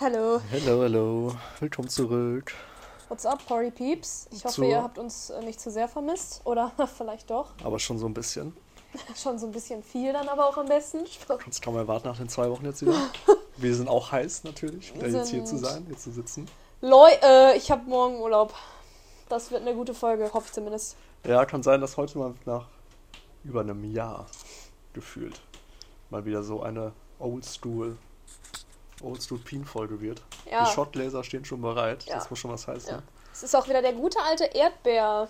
Hallo. Hallo, hallo. Willkommen zurück. What's up, Party Peeps? Ich hoffe, So. ihr habt uns äh, nicht zu sehr vermisst. Oder vielleicht doch. Aber schon so ein bisschen. Schon so ein bisschen viel dann aber auch am besten. Kannst kaum erwarten nach den zwei Wochen jetzt wieder. Wir sind auch heiß natürlich, wieder jetzt hier zu sein, hier zu sitzen. Leu, äh, ich habe morgen Urlaub. Das wird eine gute Folge, hoffe ich zumindest. Ja, kann sein, dass heute mal nach über einem Jahr gefühlt mal wieder so eine Oldschool Oldschool Peen Folge wird. Ja. Die Shotgläser stehen schon bereit. Ja. Das muss schon was heißen. Ja. Es ist auch wieder der gute alte Erdbeer.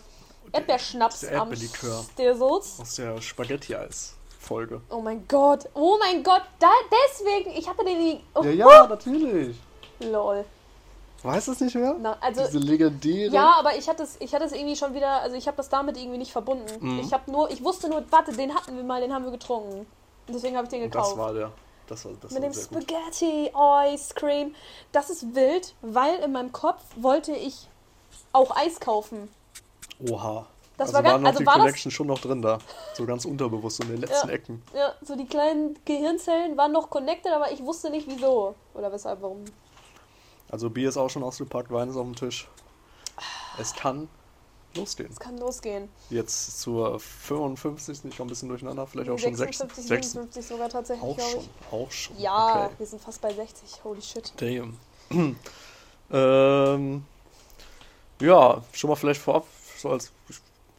Erdbeerschnaps der am. Aus der Spaghetti-Eis Folge. Oh mein Gott. Oh mein Gott. Da, deswegen. Ich hatte den. Oh, Ja, ja, natürlich. Lol. Weißt du es nicht mehr? Na, also, Diese legendäre. Ja, aber ich hatte es, ich hatte es irgendwie schon wieder, also ich habe das damit irgendwie nicht verbunden. Mhm. Ich habe nur, ich wusste nur, warte, den hatten wir mal, den haben wir getrunken. Und deswegen habe ich den gekauft. das war der. Das war, das Mit war dem. Spaghetti Ice Cream. Das ist wild, weil in meinem Kopf wollte ich auch Eis kaufen. Oha. Das also war war noch also die war das- Connection schon noch drin da. So ganz unterbewusst, so in den letzten Ja. Ecken. Ja, so die kleinen Gehirnzellen waren noch connected, aber ich wusste nicht wieso. Oder weshalb, warum. Also Bier ist auch schon ausgepackt, Wein ist auf dem Tisch. Es kann losgehen. Es kann losgehen. Jetzt zur 55. Ich komme ein bisschen durcheinander, vielleicht auch schon 56, 56. 57 sogar tatsächlich, Auch schon, ich. auch schon. Ja, Okay. wir sind fast bei 60. Holy shit. Damn. ähm, ja, schon mal vielleicht vorab, so als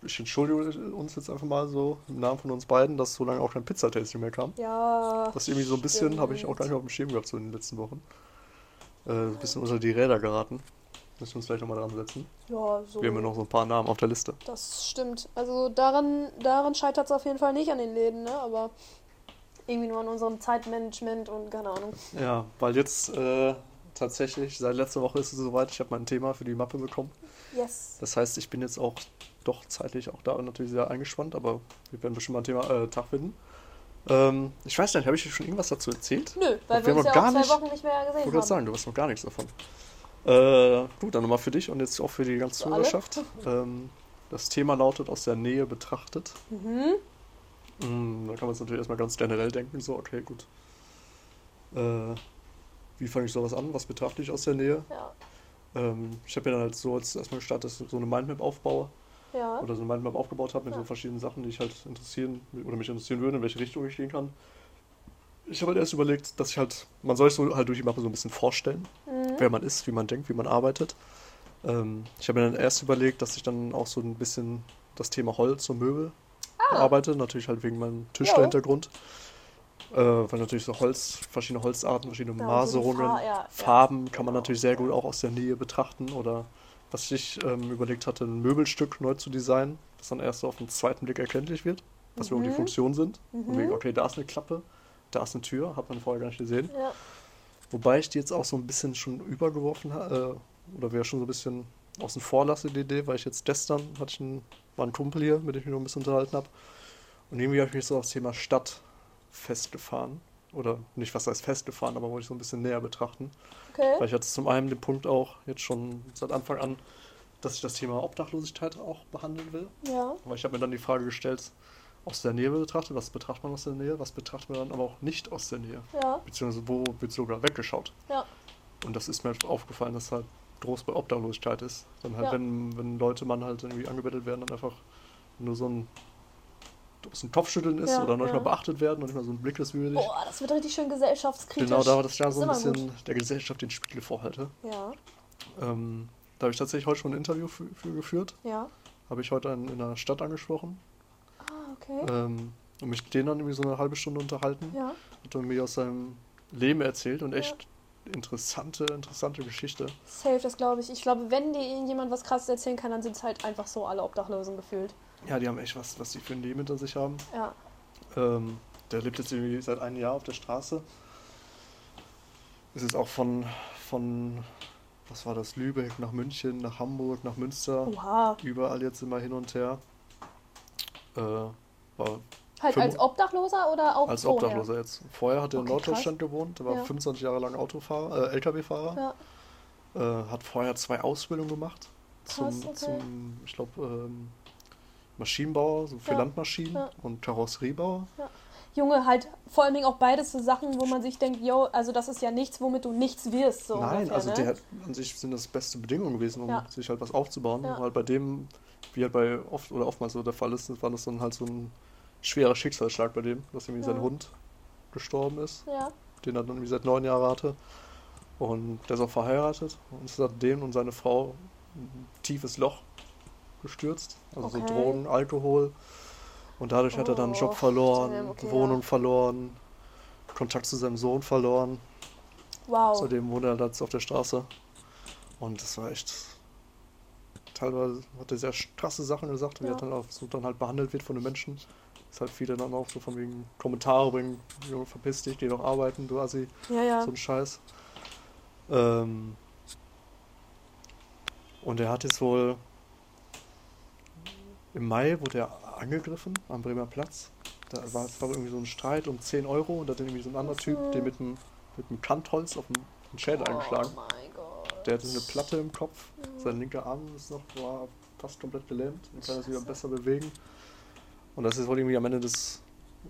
ich, entschuldige uns jetzt einfach mal so im Namen von uns beiden, dass so lange auch kein Pizzatasting mehr kam. Ja. Das irgendwie so ein bisschen habe ich auch gar nicht auf dem Schirm gehabt so in den letzten Wochen. Äh, ein bisschen unter die Räder geraten. Müssen wir uns gleich nochmal dran setzen. Ja, so. Wir haben ja noch so ein paar Namen auf der Liste. Das stimmt. Also daran, daran scheitert es auf jeden Fall nicht an den Läden, ne? Aber irgendwie nur an unserem Zeitmanagement und keine Ahnung. Ja, weil jetzt äh, tatsächlich, seit letzter Woche ist es soweit, ich habe mein Thema für die Mappe bekommen. Yes. Das heißt, ich bin jetzt auch doch zeitlich auch da natürlich sehr eingespannt, aber wir werden bestimmt mal ein Thema äh, Tag finden. Ähm, ich weiß nicht, habe ich dir schon irgendwas dazu erzählt? Nö, weil Wir wir uns noch ja gar auch zwei nicht- Wochen nicht mehr Ich gesehen wollte haben. gerade sagen, du weißt noch gar nichts davon. Äh, gut, dann nochmal für dich und jetzt auch für die ganze? Zuhörerschaft. Ähm, das Thema lautet aus der Nähe betrachtet. Mhm. Mm, da kann man es natürlich erstmal ganz generell denken, so, okay, gut. Äh, wie fange ich sowas an? Was betrachte ich aus der Nähe? Ja. Ähm, ich habe mir dann halt so jetzt erstmal gestartet, dass ich so eine Mindmap aufbaue Ja. oder so eine Mindmap aufgebaut habe mit Ja. so verschiedenen Sachen, die ich halt interessieren oder mich interessieren würden, in welche Richtung ich gehen kann. Ich habe halt erst überlegt, dass ich halt, man soll sich so halt durch die Mappe so ein bisschen vorstellen, Mhm. wer man ist, wie man denkt, wie man arbeitet. Ähm, ich habe mir dann erst überlegt, dass ich dann auch so ein bisschen das Thema Holz und Möbel bearbeite, natürlich halt wegen meinem Tischlerhintergrund. Äh, weil natürlich so Holz, verschiedene Holzarten, verschiedene Ja, Maserungen, Fa- ja, ja. Farben kann man Genau, natürlich sehr gut auch aus der Nähe betrachten. Oder was ich ähm, überlegt hatte, ein Möbelstück neu zu designen, das dann erst so auf den zweiten Blick erkenntlich wird, was überhaupt die Mhm. Funktionen sind. Mhm. Und wegen, okay, da ist eine Klappe, da ist eine Tür, hat man vorher gar nicht gesehen. Ja. Wobei ich die jetzt auch so ein bisschen schon übergeworfen habe, äh, oder wäre schon so ein bisschen außen vor lasse, die Idee, weil ich jetzt gestern hatte ich einen, war ein Kumpel hier, mit dem ich mich noch ein bisschen unterhalten habe. Und irgendwie habe ich mich so aufs Thema Stadt festgefahren. Oder nicht, was heißt festgefahren, aber wollte ich so ein bisschen näher betrachten. Weil Okay. ich hatte zum einen den Punkt auch jetzt schon seit Anfang an, dass ich das Thema Obdachlosigkeit auch behandeln will. Ja. Aber ich habe mir dann die Frage gestellt, aus der Nähe betrachtet, was betrachtet man aus der Nähe, was betrachtet man dann aber auch nicht aus der Nähe. Ja. Beziehungsweise wo wird sogar weggeschaut. Ja. Und das ist mir halt aufgefallen, dass halt groß bei Obdachlosigkeit ist. Dann halt, Ja. wenn, wenn Leute man halt irgendwie angebettelt werden, dann einfach nur so ein, es ein Kopfschütteln ist Ja, oder noch nicht ja. mal beachtet werden und nicht mal so ein Blick ist würdig. Boah, das wird richtig schön gesellschaftskritisch. Genau, da da Das so ist ein bisschen der Gesellschaft den Spiegel vorhalte. Ja. Ähm, da habe ich tatsächlich heute schon ein Interview für, für geführt. Ja. Habe ich heute in, in einer Stadt angesprochen. Okay. Ähm, und mich mit denen dann irgendwie so eine halbe Stunde unterhalten. Ja. Hat er mir aus seinem Leben erzählt und echt interessante, interessante Geschichte. Safe, das glaube ich. Ich glaube, wenn dir irgendjemand was krasses erzählen kann, dann sind es halt einfach so alle Obdachlosen gefühlt. Ja, die haben echt was, was die für ein Leben hinter sich haben. Ja. Ähm, der lebt jetzt irgendwie seit einem Jahr auf der Straße. Ist jetzt auch von, von, was war das, Lübeck nach München, nach Hamburg, nach Münster. Oha. Überall jetzt immer hin und her. Äh, war Halt als Obdachloser oder auch als vorher? Obdachloser jetzt. Vorher hat er in Okay, Norddeutschland gewohnt, er war Ja. 25 Jahre lang Autofahrer, äh, LKW-Fahrer. Ja. Äh, hat vorher zwei Ausbildungen gemacht. Krass, zum, okay. zum, ich glaube, ähm, Maschinenbauer, so für Ja, Landmaschinen und Karosseriebauer. Junge, halt vor allen Dingen auch beides so Sachen, wo man sich denkt, yo, also das ist ja nichts, womit du nichts wirst. So Nein, ungefähr, also ne? der hat, an sich sind das beste Bedingungen gewesen, um Ja. sich halt was aufzubauen. Ja. Halt bei dem, wie halt bei oft oder oftmals so der Fall ist, war das dann halt so ein schwerer Schicksalsschlag bei dem, dass irgendwie Ja. sein Hund gestorben ist, Ja. den er dann irgendwie seit neun Jahren hatte. Und der ist auch verheiratet und ist hat den und seine Frau ein tiefes Loch gestürzt. Also so Okay. Drogen, Alkohol. Und dadurch hat er dann einen Job Oh, verloren, okay, Wohnung ja. verloren, Kontakt zu seinem Sohn verloren. Wow. Seitdem wohnt er jetzt auf der Straße. Und das war echt. Teilweise hat er sehr krasse Sachen gesagt, wie Ja. er dann auch so dann halt behandelt wird von den Menschen. Ist halt viele dann auch so von wegen Kommentare bringen, Junge, verpiss dich, geh doch arbeiten, du Assi, Ja, ja. so ein Scheiß. Ähm und er hat jetzt wohl im Mai wurde er angegriffen am Bremer Platz. Da war, war irgendwie so ein Streit um 10 Euro und da hat irgendwie so ein anderer Typ, den mit einem, mit einem Kantholz auf den, Schädel eingeschlagen. Oh mein Gott. Der hatte eine Platte im Kopf, sein linker Arm ist noch war fast komplett gelähmt und kann sich wieder besser bewegen. Und das ist wohl irgendwie am Ende des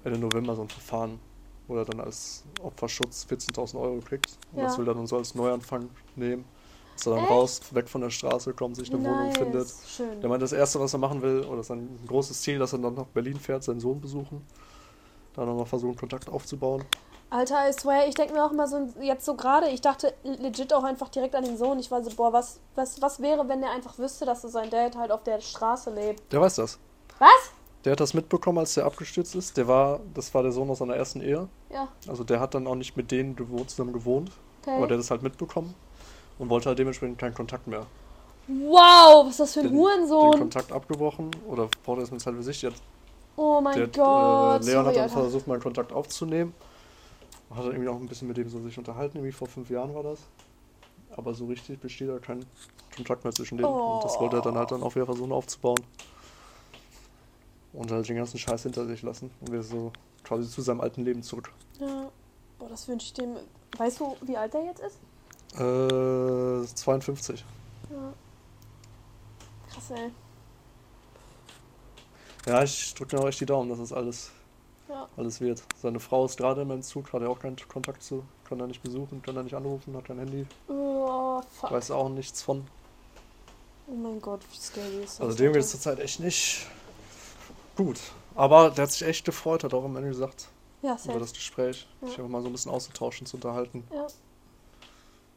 Ende November so ein Verfahren, wo er dann als Opferschutz 14.000 Euro kriegt. Und Ja. das will er dann so als Neuanfang nehmen. Dass er dann Echt? raus, weg von der Straße kommt, sich eine Wohnung Nice. findet. Schön. Der meint, das Erste, was er machen will, oder sein großes Ziel, dass er dann nach Berlin fährt, seinen Sohn besuchen. Dann auch noch versuchen, Kontakt aufzubauen. Alter, I swear, ich denke mir auch immer so, jetzt so gerade, ich dachte legit auch einfach direkt an den Sohn. Ich war so, boah, was, was, was wäre, wenn der einfach wüsste, dass so sein Dad halt auf der Straße lebt? Der weiß das. Was? Der hat das mitbekommen, als der abgestürzt ist. Der war, das war der Sohn aus seiner ersten Ehe. Ja, Also der hat dann auch nicht mit denen gewohnt, zusammen gewohnt, okay. aber der hat das halt mitbekommen und wollte halt dementsprechend keinen Kontakt mehr. wow, was ist das für ein Den- Den Hurensohn? Kontakt abgebrochen oder braucht er es mit. Der, hat- Oh mein der hat, Gott. äh, Leon hat sorry, dann Alter. versucht, mal einen Kontakt aufzunehmen. Hat dann irgendwie auch ein bisschen mit dem so sich unterhalten, irgendwie vor fünf Jahren war das. Aber so richtig besteht da kein Kontakt mehr zwischen denen. Und das wollte er dann halt dann auch wieder versuchen aufzubauen. Und halt den ganzen Scheiß hinter sich lassen und wieder so quasi zu seinem alten Leben zurück. Ja. Boah, das wünsche ich dem. Weißt du, wie alt der jetzt ist? Äh, 52. Ja. Krass, ey. Ja, ich drücke mir auch echt die Daumen, dass das alles, Ja. alles wird. Seine Frau ist gerade im Entzug, hat er auch keinen Kontakt zu, kann er nicht besuchen, kann er nicht anrufen, hat kein Handy, Oh, fuck. weiß auch nichts von. Oh mein Gott, wie scary ist das? Also dem geht es zurzeit echt nicht gut. Aber der hat sich echt gefreut, hat auch am Ende gesagt, Ja, über safe. das Gespräch, Ja. sich einfach mal so ein bisschen auszutauschen, zu unterhalten. Ja.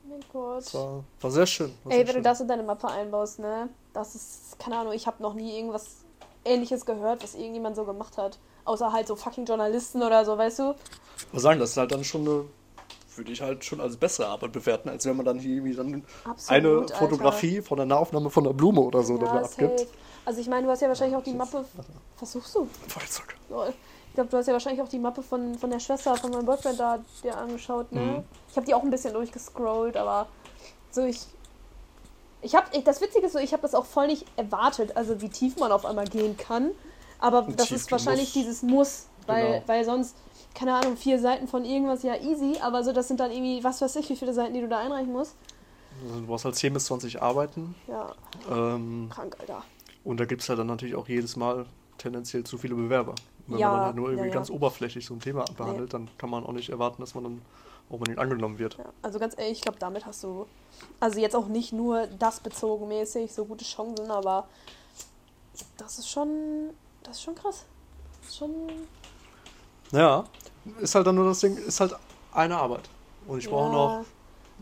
Mein Gott. War, war sehr schön. War Ey, sehr wenn du schön. das in deine Mappe einbaust, ne? Das ist, keine Ahnung, ich habe noch nie irgendwas ähnliches gehört, was irgendjemand so gemacht hat. Außer halt so fucking Journalisten oder so, weißt du? Ich muss sagen, das ist halt dann schon eine, würde ich halt schon als bessere Arbeit bewerten, als wenn man dann hier irgendwie dann Absolut. eine Alter. Fotografie von der Nahaufnahme von der Blume oder so dann Ja, abgibt. safe. Also ich meine, du hast ja wahrscheinlich auch die Mappe. Versuchst du? Feuerzeug. Ich glaube, du hast ja wahrscheinlich auch die Mappe von, von der Schwester von meinem Boyfriend da dir angeschaut, ne? Mhm. Ich habe die auch ein bisschen durchgescrollt, aber so ich. Ich habe, das Witzige ist so, ich habe das auch voll nicht erwartet, also wie tief man auf einmal gehen kann. Aber das tief ist wahrscheinlich dieses Muss, weil, Genau. weil sonst, keine Ahnung, vier Seiten von irgendwas ja easy, aber so das sind dann irgendwie, was weiß ich, wie viele Seiten, die du da einreichen musst. Also du brauchst halt 10 bis 20 Arbeiten. Ja, Ähm, krank, Alter. und da gibt es halt dann natürlich auch jedes Mal tendenziell zu viele Bewerber. Wenn Ja, man dann halt nur irgendwie ja, ja. ganz oberflächlich so ein Thema behandelt, dann kann man auch nicht erwarten, dass man dann auch unbedingt angenommen wird. Also ganz ehrlich, ich glaube, damit hast du, also jetzt auch nicht nur das bezogen mäßig, so gute Chancen, aber das ist schon, das ist schon krass. Das ist schon, Ja, ist halt dann nur das Ding, ist halt eine Arbeit. Und ich brauche noch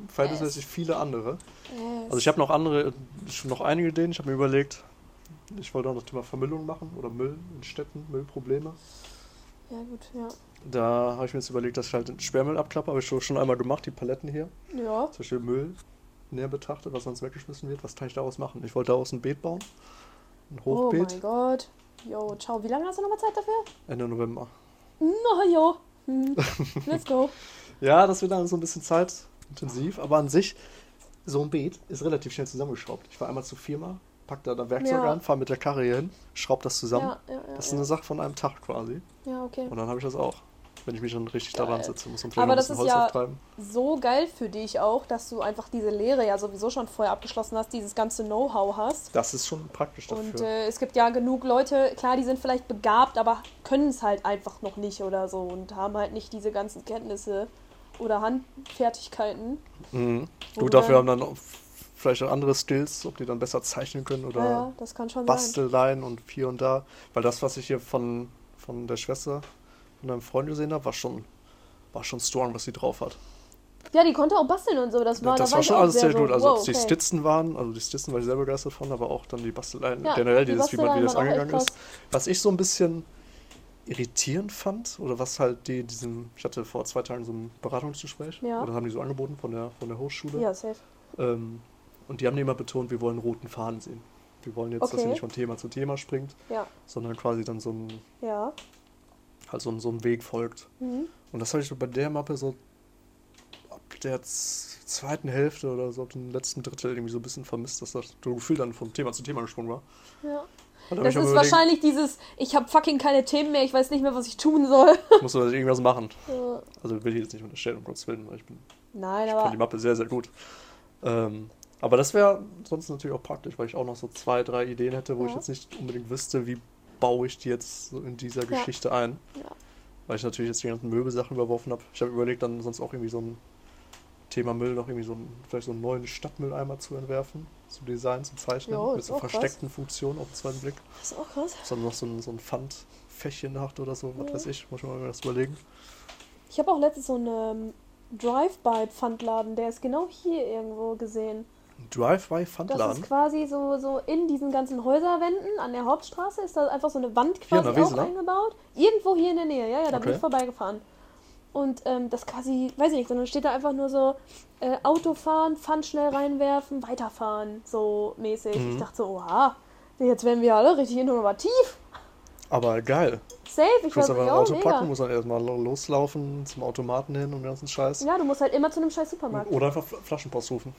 verhältnismäßig viele andere. Yes. Also ich habe noch andere, schon noch einige Ideen. Ich habe mir überlegt, ich wollte auch das Thema Vermüllung machen oder Müll in Städten, Müllprobleme. ja gut, ja. Da habe ich mir jetzt überlegt, dass ich halt den Sperrmüll abklappe. Habe ich schon schon einmal gemacht, die Paletten hier. Ja, Zum Beispiel Müll näher betrachtet, was sonst weggeschmissen wird. Was kann ich daraus machen? Ich wollte daraus ein Beet bauen. Ein oh Hochbeet. mein Gott. Jo, ciao. Wie lange hast du nochmal Zeit dafür? Ende November. Na jo. Hm. Let's go. Ja, das wird dann so ein bisschen zeitintensiv, aber an sich, so ein Beet ist relativ schnell zusammengeschraubt. Ich fahre einmal zur Firma, pack da, da Werkzeug Ja. an, fahre mit der Karre hier hin, schraub das zusammen. Ja, ja, ja. Das ist ja. eine Sache von einem Tag quasi. ja, okay. Und dann habe ich das auch. Wenn ich mich dann richtig Geil. daran setze. Muss man vielleicht Aber das ist Holz ja auftreiben. so geil für dich auch, dass du einfach diese Lehre ja sowieso schon vorher abgeschlossen hast, dieses ganze Know-how hast. Das ist schon praktisch dafür. Und äh, es gibt ja genug Leute, klar, die sind vielleicht begabt, aber können es halt einfach noch nicht oder so und haben halt nicht diese ganzen Kenntnisse oder Handfertigkeiten. mhm. du dafür haben dann- vielleicht auch andere Skills, ob die dann besser zeichnen können oder Ja, schon. Basteleien und hier und da. Weil das, was ich hier von, von der Schwester von deinem Freund gesehen habe, war schon, war schon strong, was sie drauf hat. Ja, die konnte auch basteln und so. Das war, das da war ich schon alles sehr so, gut. Also wow, die okay. Stitzen waren, also die Stitzen war ich sehr begeistert von, aber auch dann die Basteleien Ja, generell, die dieses, wie man wie das angegangen ist. Was ich so ein bisschen irritierend fand, oder was halt die, diesem, ich hatte vor zwei Tagen so ein Beratungsgespräch, Ja. und das haben die so angeboten von der, von der Hochschule. Ja, safe. Ähm, und die haben immer betont, wir wollen roten Faden sehen. Wir wollen jetzt, dass Okay. ihr nicht von Thema zu Thema springt, Ja, sondern quasi dann so ein, ja. Halt so, so ein Weg folgt. Mhm. Und das habe ich so bei der Mappe so ab der zweiten Hälfte oder so ab dem letzten Drittel irgendwie so ein bisschen vermisst, dass das Gefühl dann von Thema zu Thema gesprungen war. ja. Das ich ist wahrscheinlich dieses, ich habe fucking keine Themen mehr, ich weiß nicht mehr, was ich tun soll. Ich muss da irgendwas machen. Ja. Also will ich jetzt nicht unterstellen, um Gottes Willen, weil ich bin Nein, ich aber die Mappe sehr, sehr gut. Ähm, aber das wäre sonst natürlich auch praktisch, weil ich auch noch so zwei, drei Ideen hätte, wo ich Ja. jetzt nicht unbedingt wüsste, wie baue ich die jetzt so in dieser Ja. Geschichte ein. Ja. Weil ich natürlich jetzt die ganzen Möbelsachen überworfen habe. Ich habe überlegt, dann sonst auch irgendwie so ein Thema Müll noch irgendwie so ein, vielleicht so einen neuen Stadtmülleimer zu entwerfen, zu designen, zu zeichnen, Jo, mit so auch krass. versteckten Funktionen auf den zweiten Blick. das ist auch krass. Dann noch so ein, so ein Pfandfächchen hat oder so, was Ja. weiß ich, muss ich mal das überlegen. Ich habe auch letztens so einen ähm, Drive-by-Pfandladen, der ist genau hier irgendwo gesehen. Ein Das ist quasi so, so in diesen ganzen Häuserwänden an der Hauptstraße ist da einfach so eine Wand quasi auch eingebaut. Irgendwo hier in der Nähe, ja, ja, da bin Okay. ich vorbeigefahren. Und ähm, das quasi, weiß ich nicht, sondern steht da einfach nur so äh, Autofahren, Pfand schnell reinwerfen, weiterfahren, so mäßig. Mhm. Ich dachte so, oha, jetzt werden wir alle richtig innovativ. Aber geil. Safe, ich weiß aber ein Auto mega. packen, muss dann erstmal lo- loslaufen zum Automaten hin und den ganzen Scheiß. Ja, du musst halt immer zu einem scheiß Supermarkt. Oder einfach Fl- Flaschenpost rufen.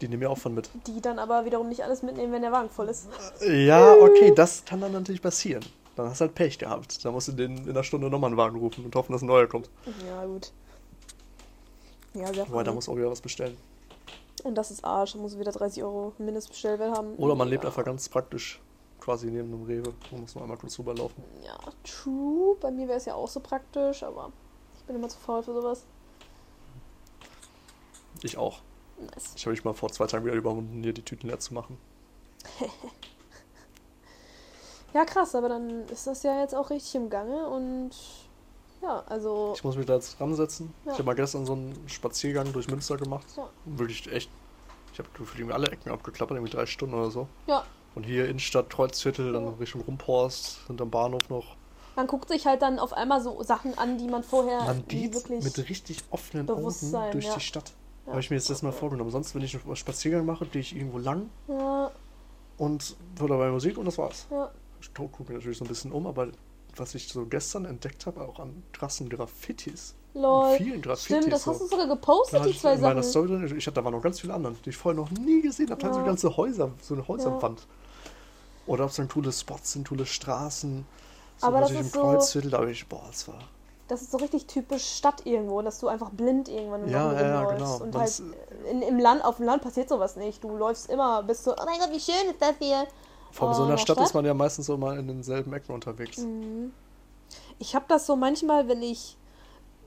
Die nehmen ja auch von mit. Die dann aber wiederum nicht alles mitnehmen, wenn der Wagen voll ist. Ja, okay, das kann dann natürlich passieren. Dann hast du halt Pech gehabt. Dann musst du den in einer Stunde nochmal einen Wagen rufen und hoffen, dass ein neuer kommt. Ja, gut. Ja, sehr Wobei, da muss auch wieder was bestellen. Und das ist Arsch, da muss wieder 30 Euro Mindestbestellwert haben. Oder man lebt ja. einfach ganz praktisch quasi neben einem Rewe. Da muss man einmal kurz rüberlaufen. Ja, true. Bei mir wäre es ja auch so praktisch, aber ich bin immer zu faul für sowas. Ich auch. Nice. Ich habe mich mal vor zwei Tagen wieder überwunden, hier die Tüten leer zu machen. Ja, krass, aber dann ist das ja jetzt auch richtig im Gange und ja, also Ich muss mich da jetzt ransetzen. Ja. Ich habe mal gestern so einen Spaziergang durch Münster gemacht. Ja. Wirklich echt. Ich habe irgendwie alle Ecken abgeklappert, irgendwie drei Stunden oder so. ja, Von hier Innenstadt, Kreuzviertel, dann Ja. Richtung Rumphorst, hinterm Bahnhof noch. man guckt sich halt dann auf einmal so Sachen an, die man vorher Man wirklich. mit richtig offenen Augen durch ja. die Stadt. Ja. Habe ich mir jetzt das mal vorgenommen. Sonst, wenn ich einen Spaziergang mache, gehe ich irgendwo lang Ja, und höre dabei Musik und das war's. ja. Ich gucke mich natürlich so ein bisschen um, aber was ich so gestern entdeckt habe, auch an krassen Graffitis. Lol. Vielen Graffitis. Stimmt, das so. hast du sogar gepostet, die ich zwei Sachen. Story drin. Ich, hatte, da waren noch ganz viele andere, die ich vorher noch nie gesehen habe. Da Ja. so ganze Häuser, so eine. Häuserwand. Oder ob es dann coole Spots sind, coole Straßen. So Aber das ist im so- Kreuzviertel, da habe ich, boah, das war. Das ist so richtig typisch Stadt irgendwo, dass du einfach blind irgendwann Ja, ja, ja, rumläufst. genau. Und Man halt ist- in, im Land, auf dem Land passiert sowas nicht. Du läufst immer, bist so, oh mein Gott, wie schön ist das hier. Vor allem so Oh, in der in der Stadt Stadt? ist man ja meistens so mal in denselben Ecken unterwegs. Mhm. Ich habe das so manchmal, wenn ich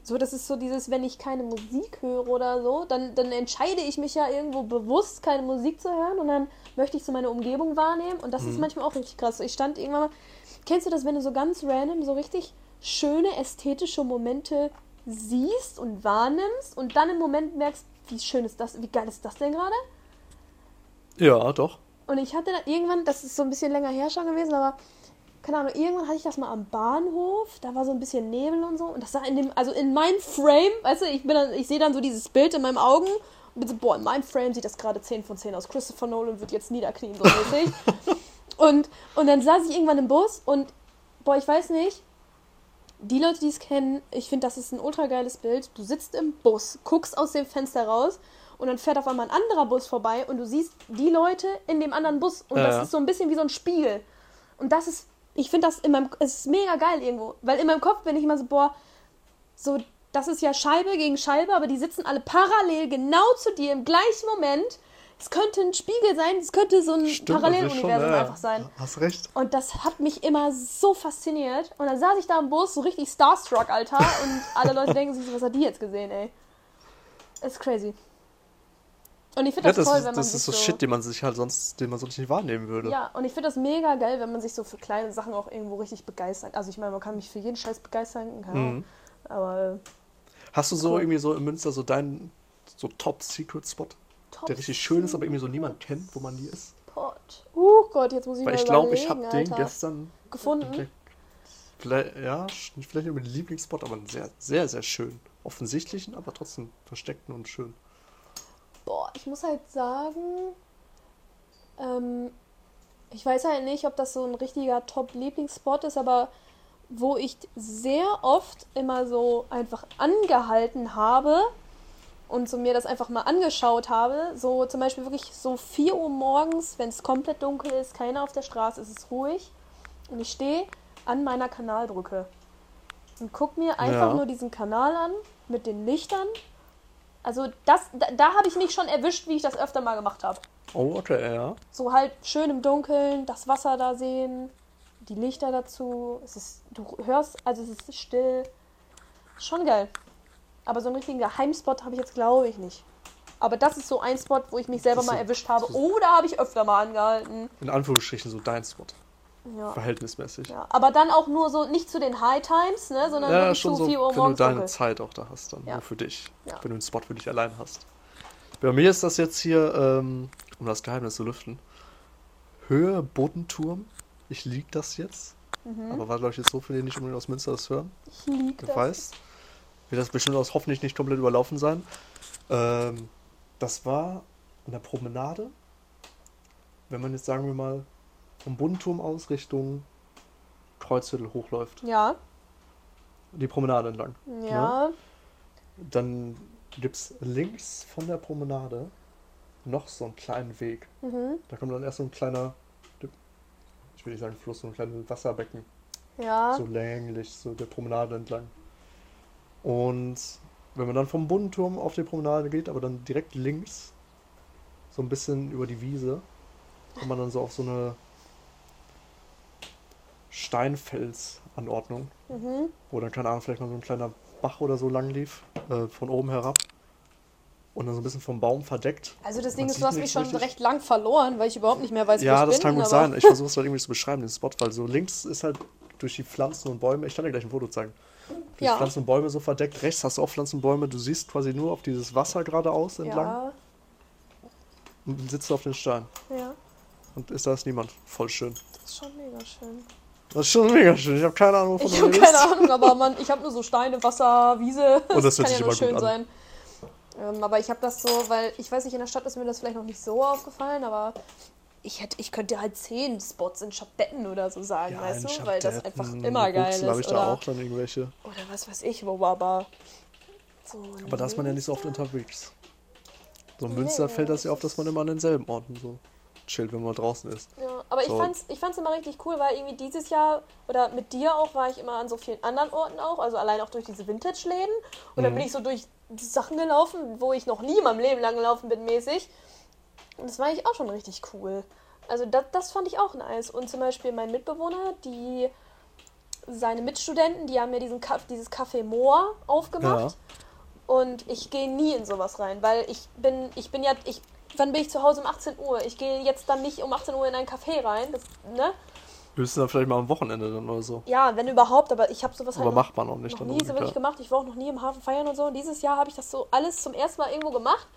so, das ist so dieses, wenn ich keine Musik höre oder so, dann, dann entscheide ich mich ja irgendwo bewusst, keine Musik zu hören und dann möchte ich so meine Umgebung wahrnehmen und das ist Mhm. manchmal auch richtig krass. Ich stand irgendwann mal, kennst du das, wenn du so ganz random so richtig schöne ästhetische Momente siehst und wahrnimmst und dann im Moment merkst, wie schön ist das, wie geil ist das denn gerade? Ja, doch. Und ich hatte dann irgendwann, das ist so ein bisschen länger her schon gewesen, aber keine Ahnung, irgendwann hatte ich das mal am Bahnhof, da war so ein bisschen Nebel und so und das sah in dem, also in meinem Frame, weißt du, ich bin dann, ich sehe dann so dieses Bild in meinen Augen und bin so, boah, in meinem Frame sieht das gerade 10 von 10 aus. Christopher Nolan wird jetzt niederknien, so mäßig. und, und dann saß ich irgendwann im Bus und, boah, ich weiß nicht, die Leute, die es kennen, ich finde, das ist ein ultra geiles Bild. Du sitzt im Bus, guckst aus dem Fenster raus und dann fährt auf einmal ein anderer Bus vorbei und du siehst die Leute in dem anderen Bus und Ja, das ist so ein bisschen wie so ein Spiegel. Und das ist, ich finde das in meinem, es ist mega geil irgendwo, weil in meinem Kopf bin ich immer so, boah, so, das ist ja Scheibe gegen Scheibe, aber die sitzen alle parallel genau zu dir im gleichen Moment. Es könnte ein Spiegel sein, es könnte so ein Stimmt, Paralleluniversum das ist schon, ja, einfach sein. Hast recht. Und das hat mich immer so fasziniert. Und dann saß ich da im Bus, so richtig starstruck, Alter. Und alle Leute denken sich so, was hat die jetzt gesehen, ey? Ist crazy. Und ich finde Ja, das, das, toll, ist, wenn man das ist so Shit, den man sich halt sonst, den man sonst nicht wahrnehmen würde. Ja, und ich finde das mega geil, wenn man sich so für kleine Sachen auch irgendwo richtig begeistert. Also ich meine, man kann mich für jeden Scheiß begeistern, Ahnung. Mhm. Aber Hast du so Cool. irgendwie so in Münster so deinen so Top-Secret-Spot, top. der richtig schön ist, aber irgendwie so niemand kennt, wo man die ist? Spot. Oh Gott, jetzt muss ich Weil mal ich glaube, ich habe den gestern gefunden. Vielleicht, ja, vielleicht nicht mein Lieblingsspot, aber einen sehr, sehr, sehr schön. Offensichtlichen, aber trotzdem versteckten und schön. Boah, ich muss halt sagen, ähm, ich weiß halt nicht, ob das so ein richtiger Top-Lieblingsspot ist, aber wo ich sehr oft immer so einfach angehalten habe und so mir das einfach mal angeschaut habe, so zum Beispiel wirklich so 4 Uhr morgens, wenn es komplett dunkel ist, keiner auf der Straße, es ist ruhig und ich stehe an meiner Kanalbrücke und guck mir einfach Ja. nur diesen Kanal an mit den Lichtern. Also das, da, da habe ich mich schon erwischt, wie ich das öfter mal gemacht habe. Oh, okay, ja. So halt schön im Dunkeln, das Wasser da sehen, die Lichter dazu. Es ist, du hörst, also es ist still. Schon geil. Aber so einen richtigen Geheimspot habe ich jetzt, glaube ich, nicht. Aber das ist so ein Spot, wo ich mich selber mal so- erwischt habe. ist- Oder habe ich öfter mal angehalten. In Anführungsstrichen so dein Spot. Ja. Verhältnismäßig. ja. Aber dann auch nur so, nicht zu den High Times, ne, sondern Ja, schon zu so, 4 Uhr wenn du morgens deine dunkel. Zeit auch da hast, dann Ja. nur für dich. Ja. Wenn du einen Spot für dich allein hast. Bei mir ist das jetzt hier, ähm, um das Geheimnis zu lüften, Höhe Bodenturm. Ich lieg das jetzt. Mhm. Aber war, glaube ich, jetzt so viele, die nicht unbedingt aus Münster das hören. Ich lieg das. weiß. Wird das bestimmt aus hoffentlich nicht komplett überlaufen sein. Ähm, das war an der Promenade. Wenn man jetzt, sagen wir mal, vom Bodenturm aus Richtung Kreuzviertel hochläuft. Ja, Die Promenade entlang. ja. Dann gibt es links von der Promenade noch so einen kleinen Weg. Mhm. Da kommt dann erst so ein kleiner, ich will nicht sagen Fluss, so ein kleines Wasserbecken. Ja. So länglich, so der Promenade entlang. Und wenn man dann vom Bundenturm auf die Promenade geht, aber dann direkt links, so ein bisschen über die Wiese, kommt man dann so auf so eine Steinfelsanordnung, Mhm. wo dann, keine Ahnung, vielleicht mal so ein kleiner Bach oder so lang lief, äh, von oben herab. Und dann so ein bisschen vom Baum verdeckt. Also das Ding ist, du hast mich schon richtig. recht lang verloren, weil ich überhaupt nicht mehr weiß, wo Ja, ich das bin. kann gut sein. Ich versuche es halt irgendwie zu beschreiben, den Spot, weil so links ist halt durch die Pflanzen und Bäume, ich kann dir gleich ein Foto zeigen, durch Ja. die Pflanzen und Bäume so verdeckt. Rechts hast du auch Pflanzen und Bäume, du siehst quasi nur auf dieses Wasser geradeaus entlang Ja, und dann sitzt du auf den Stein. ja, Und ist da ist niemand. Voll schön. das ist schon mega schön. Das ist schon mega schön. Ich habe keine Ahnung, wovon Ich habe keine Ahnung, aber man, ich habe nur so Steine, Wasser, Wiese. Und das hört kann ja nur schön sein. Ähm, aber ich habe das so, weil ich weiß nicht, in der Stadt ist mir das vielleicht noch nicht so aufgefallen, aber ich hätte, ich könnte halt zehn Spots in Schadetten oder so sagen, Ja, weißt du, weil das einfach immer geil habe ist. ich da Oder, auch dann irgendwelche. oder was weiß ich, wo aber so. Aber da ist man ja nicht so oft unterwegs. So in Nee, Münster fällt das ja auf, dass man immer an denselben Orten so chillt, wenn man draußen ist. Ja, aber So. ich fand's, ich fand's immer richtig cool, weil irgendwie dieses Jahr oder mit dir auch war ich immer an so vielen anderen Orten auch, also allein auch durch diese Vintage-Läden. Und dann Mhm. bin ich so durch Sachen gelaufen, wo ich noch nie in meinem Leben lang gelaufen bin, mäßig. Und das war eigentlich auch schon richtig cool. Also das, das fand ich auch nice. Und zum Beispiel mein Mitbewohner, die seine Mitstudenten, die haben mir diesen dieses Café Moor aufgemacht. Und ich gehe nie in sowas rein, weil ich bin, ich bin ja, ich, wann bin ich zu Hause um 18 Uhr? Ich gehe jetzt dann nicht um 18 Uhr in ein Café rein, das, ne? Höchstens dann vielleicht mal am Wochenende dann oder so. Ja, wenn überhaupt, aber ich habe sowas Aber halt macht man auch nicht noch nie so wirklich gemacht. Ich war auch noch nie im Hafen feiern und so. Und dieses Jahr habe ich das so alles zum ersten Mal irgendwo gemacht.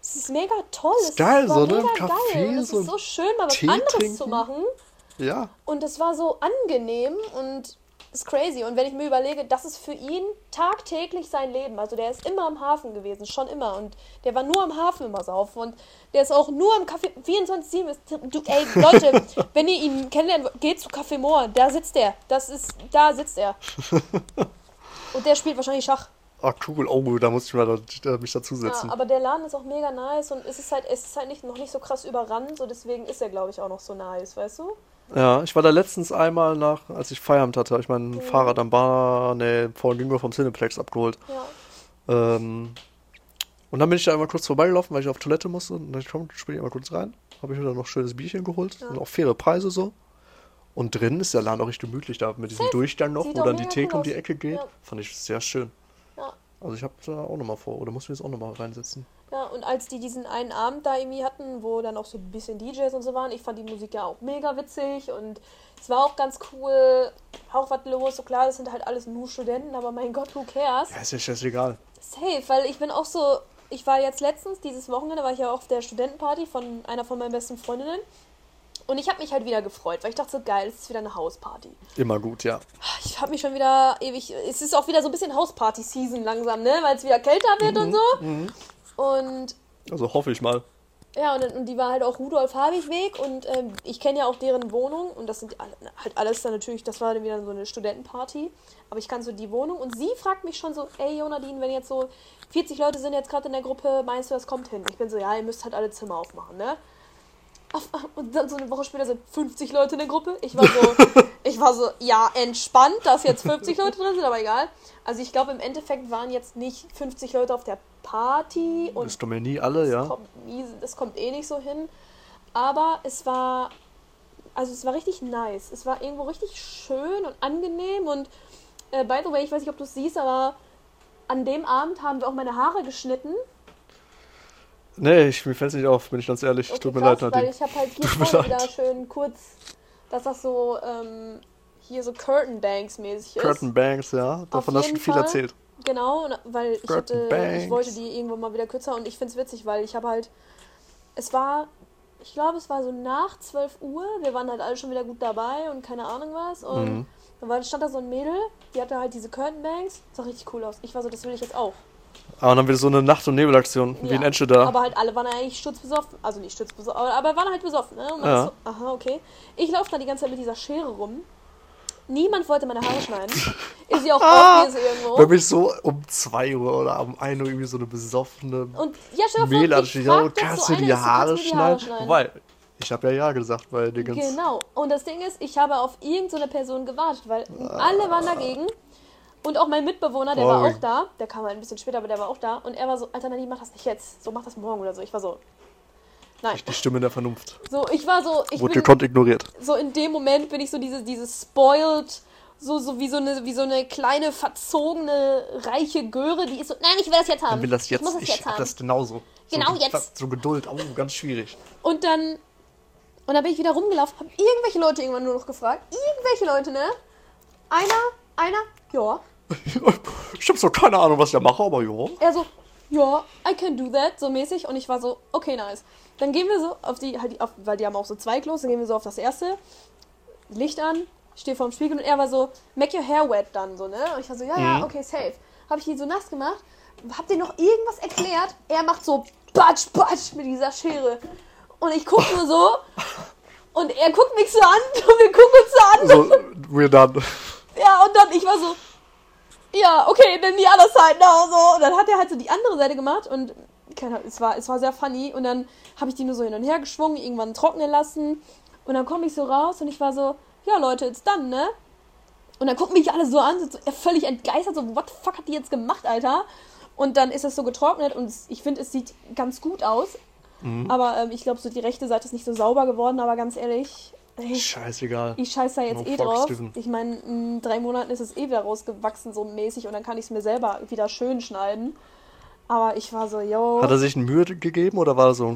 Es ist mega toll. Ist es geil, war so, ne? mega Café geil. Und es so ist so schön, mal was Tee anderes trinken. zu machen. Ja. Und es war so angenehm und ist crazy. Und wenn ich mir überlege, das ist für ihn tagtäglich sein Leben. Also der ist immer am Hafen gewesen, schon immer. Und der war nur am Hafen immer saufen. Und der ist auch nur am Café 24-7. ist- Du, ey, Leute, wenn ihr ihn kennenlernen wollt, geht zu Café Moor. Da sitzt er. Das ist, da sitzt er. Und der spielt wahrscheinlich Schach. Ah, cool. Oh, da muss ich mal da, mich dazusetzen. Ja, aber der Laden ist auch mega nice und es ist halt, es ist halt nicht, noch nicht so krass überrannt, so deswegen ist er, glaube ich, auch noch so nice, weißt du? Ja, ich war da letztens einmal nach, als ich Feierabend hatte, habe ich mein Fahrrad am Bar, ne, vorhin gegenüber vom Cineplex abgeholt. Ja. Ähm, und dann bin ich da einmal kurz vorbeigelaufen, weil ich auf Toilette musste. Und dann komm, spiel ich einmal kurz rein. Habe ich mir dann noch schönes Bierchen geholt. Ja. Und auch faire Preise so. Und drin ist der Laden auch richtig gemütlich da mit diesem. Durchgang noch, Sieht wo dann die Theke um die. Ecke geht. Ja. Fand ich sehr schön. Also ich habe da auch nochmal vor, oder muss mir jetzt auch nochmal reinsetzen. Ja, und als die diesen einen Abend da irgendwie hatten, wo dann auch so ein bisschen DJs und so waren, ich fand die Musik ja auch mega witzig und es war auch ganz cool, auch was los. So klar, das sind halt alles nur Studenten, aber mein Gott, who cares? Ja, ist ja scheißegal. Safe, weil ich bin auch so, ich war jetzt letztens, dieses Wochenende, war ich ja auf der Studentenparty von einer von meinen besten Freundinnen. Und ich habe mich halt wieder gefreut, weil ich dachte so, geil, es ist wieder eine Hausparty. Immer gut, ja. Ich habe mich schon wieder ewig. Es ist auch wieder so ein bisschen Hausparty-Season langsam, ne? Weil es wieder kälter wird und so. Und Also hoffe ich mal. ja, und, und die war halt auch Rudolf Habig-Weg und ähm, ich kenne ja auch deren Wohnung und das sind halt alles dann natürlich, das war dann wieder so eine Studentenparty. Aber ich kann so die Wohnung und sie fragt mich schon so, ey Jonadine, wenn jetzt so 40 Leute sind jetzt gerade in der Gruppe, meinst du, das kommt hin? Ich bin so, ja, ihr müsst halt alle Zimmer aufmachen, ne? Auf, und dann so eine Woche später sind 50 Leute in der Gruppe. Ich war so, ich war so, ja, entspannt, dass jetzt 50 Leute drin sind, aber egal. Also ich glaube, im Endeffekt waren jetzt nicht 50 Leute auf der Party und Das kommen ja nie alle, ja. kommt nie, das kommt eh nicht so hin. Aber es war, also es war richtig nice. Es war irgendwo richtig schön und angenehm. Und äh, by the way, ich weiß nicht, ob du es siehst, aber an dem Abend haben wir auch meine Haare geschnitten. Nee, ich, mir fällt es nicht auf, bin ich ganz ehrlich. Okay, Tut mir krass, leid, weil Nadine. ich habe halt hier vorne wieder schön kurz, dass das so ähm, hier so Curtain Banks mäßig ist. Curtain Banks, ja. Davon hast du schon viel Fall. erzählt. Genau, weil ich Curtain hatte, Banks. ich wollte die irgendwann mal wieder kürzer und ich finde es witzig, weil ich habe halt, es war, ich glaube, es war so nach 12 Uhr, wir waren halt alle schon wieder gut dabei und keine Ahnung was und Mhm. dann stand da so ein Mädel, die hatte halt diese Curtain Banks, sah richtig cool aus. Ich war so, das will ich jetzt auch. Aber dann wieder so eine Nacht- und Nebelaktion, wie in Ja, Enschede da. Aber halt alle waren eigentlich sturzbesoffen, also nicht sturzbesoffen, aber, waren halt besoffen, ne? Ja. so, aha, okay. Ich laufe da die ganze Zeit mit dieser Schere rum. Niemand wollte meine Haare schneiden. Ist ja auch obvious irgendwo. Wenn mich so um 2 Uhr oder um 1 Uhr irgendwie so eine besoffene Und ja, stell dir vor, ich frag ja, kannst so du die so, Haare du schneiden? Wobei, ich habe ja ja gesagt, weil Dingens. Genau. Und das Ding ist, ich habe auf irgendeine Person gewartet, weil alle waren dagegen. Und auch mein Mitbewohner, der war Boring. auch da. Der kam halt ein bisschen später, aber der war auch da. Und er war so, Alter, Nadine, mach das nicht jetzt. So, mach das morgen oder so. Ich war so, nein. Die Stimme der Vernunft. So, ich war so, ich Wurde bin, gekonnt ignoriert. so in dem Moment bin ich so dieses, dieses spoiled, so, so wie so eine, wie so eine kleine, verzogene, reiche Göre, die ist so, nein, ich will das jetzt haben. Ich will das jetzt. Ich muss das Ich jetzt hab haben. das genauso. Genau so, jetzt. So Geduld. Oh, ganz schwierig. Und dann. Und dann bin ich wieder rumgelaufen, habe irgendwelche Leute irgendwann nur noch gefragt. Irgendwelche Leute, ne? Einer, einer, ja. Ich hab so keine Ahnung, was ich da mache, aber ja. Er so, ja, I can do that, so mäßig. Und ich war so, okay, nice. Dann gehen wir so auf die, halt auf, weil die haben auch so zwei Klos, dann gehen wir so auf das erste. Licht an, stehe vorm Spiegel und er war so, make your hair wet dann, so, ne? Und ich war so, ja, ja, okay, safe. Hab ich die so nass gemacht, hab dir noch irgendwas erklärt. Er macht so, batsch, batsch mit dieser Schere. Und ich guck nur so und er guckt mich so an und wir gucken uns so an. So, we're done. Ja, und dann ich war so, ja, okay, then the other side now, so. Und dann hat er halt so die andere Seite gemacht und keine Ahnung, es war, es war sehr funny. Und dann habe ich die nur so hin und her geschwungen, irgendwann trocknen lassen. Und dann komme ich so raus und ich war so, ja, Leute, it's done, ne? Und dann gucken mich alle so an, sind so völlig entgeistert, so, what the fuck hat die jetzt gemacht, Alter? Und dann ist das so getrocknet und ich finde, es sieht ganz gut aus. Aber ähm, ich glaube, so die rechte Seite ist nicht so sauber geworden, aber ganz ehrlich, ey, Scheißegal. ich scheiß da jetzt No eh drauf. given. Ich meine, in drei Monaten ist es eh wieder rausgewachsen, so mäßig, und dann kann ich es mir selber wieder schön schneiden. Aber ich war so, yo. Hat er sich eine Mühe gegeben oder war er so?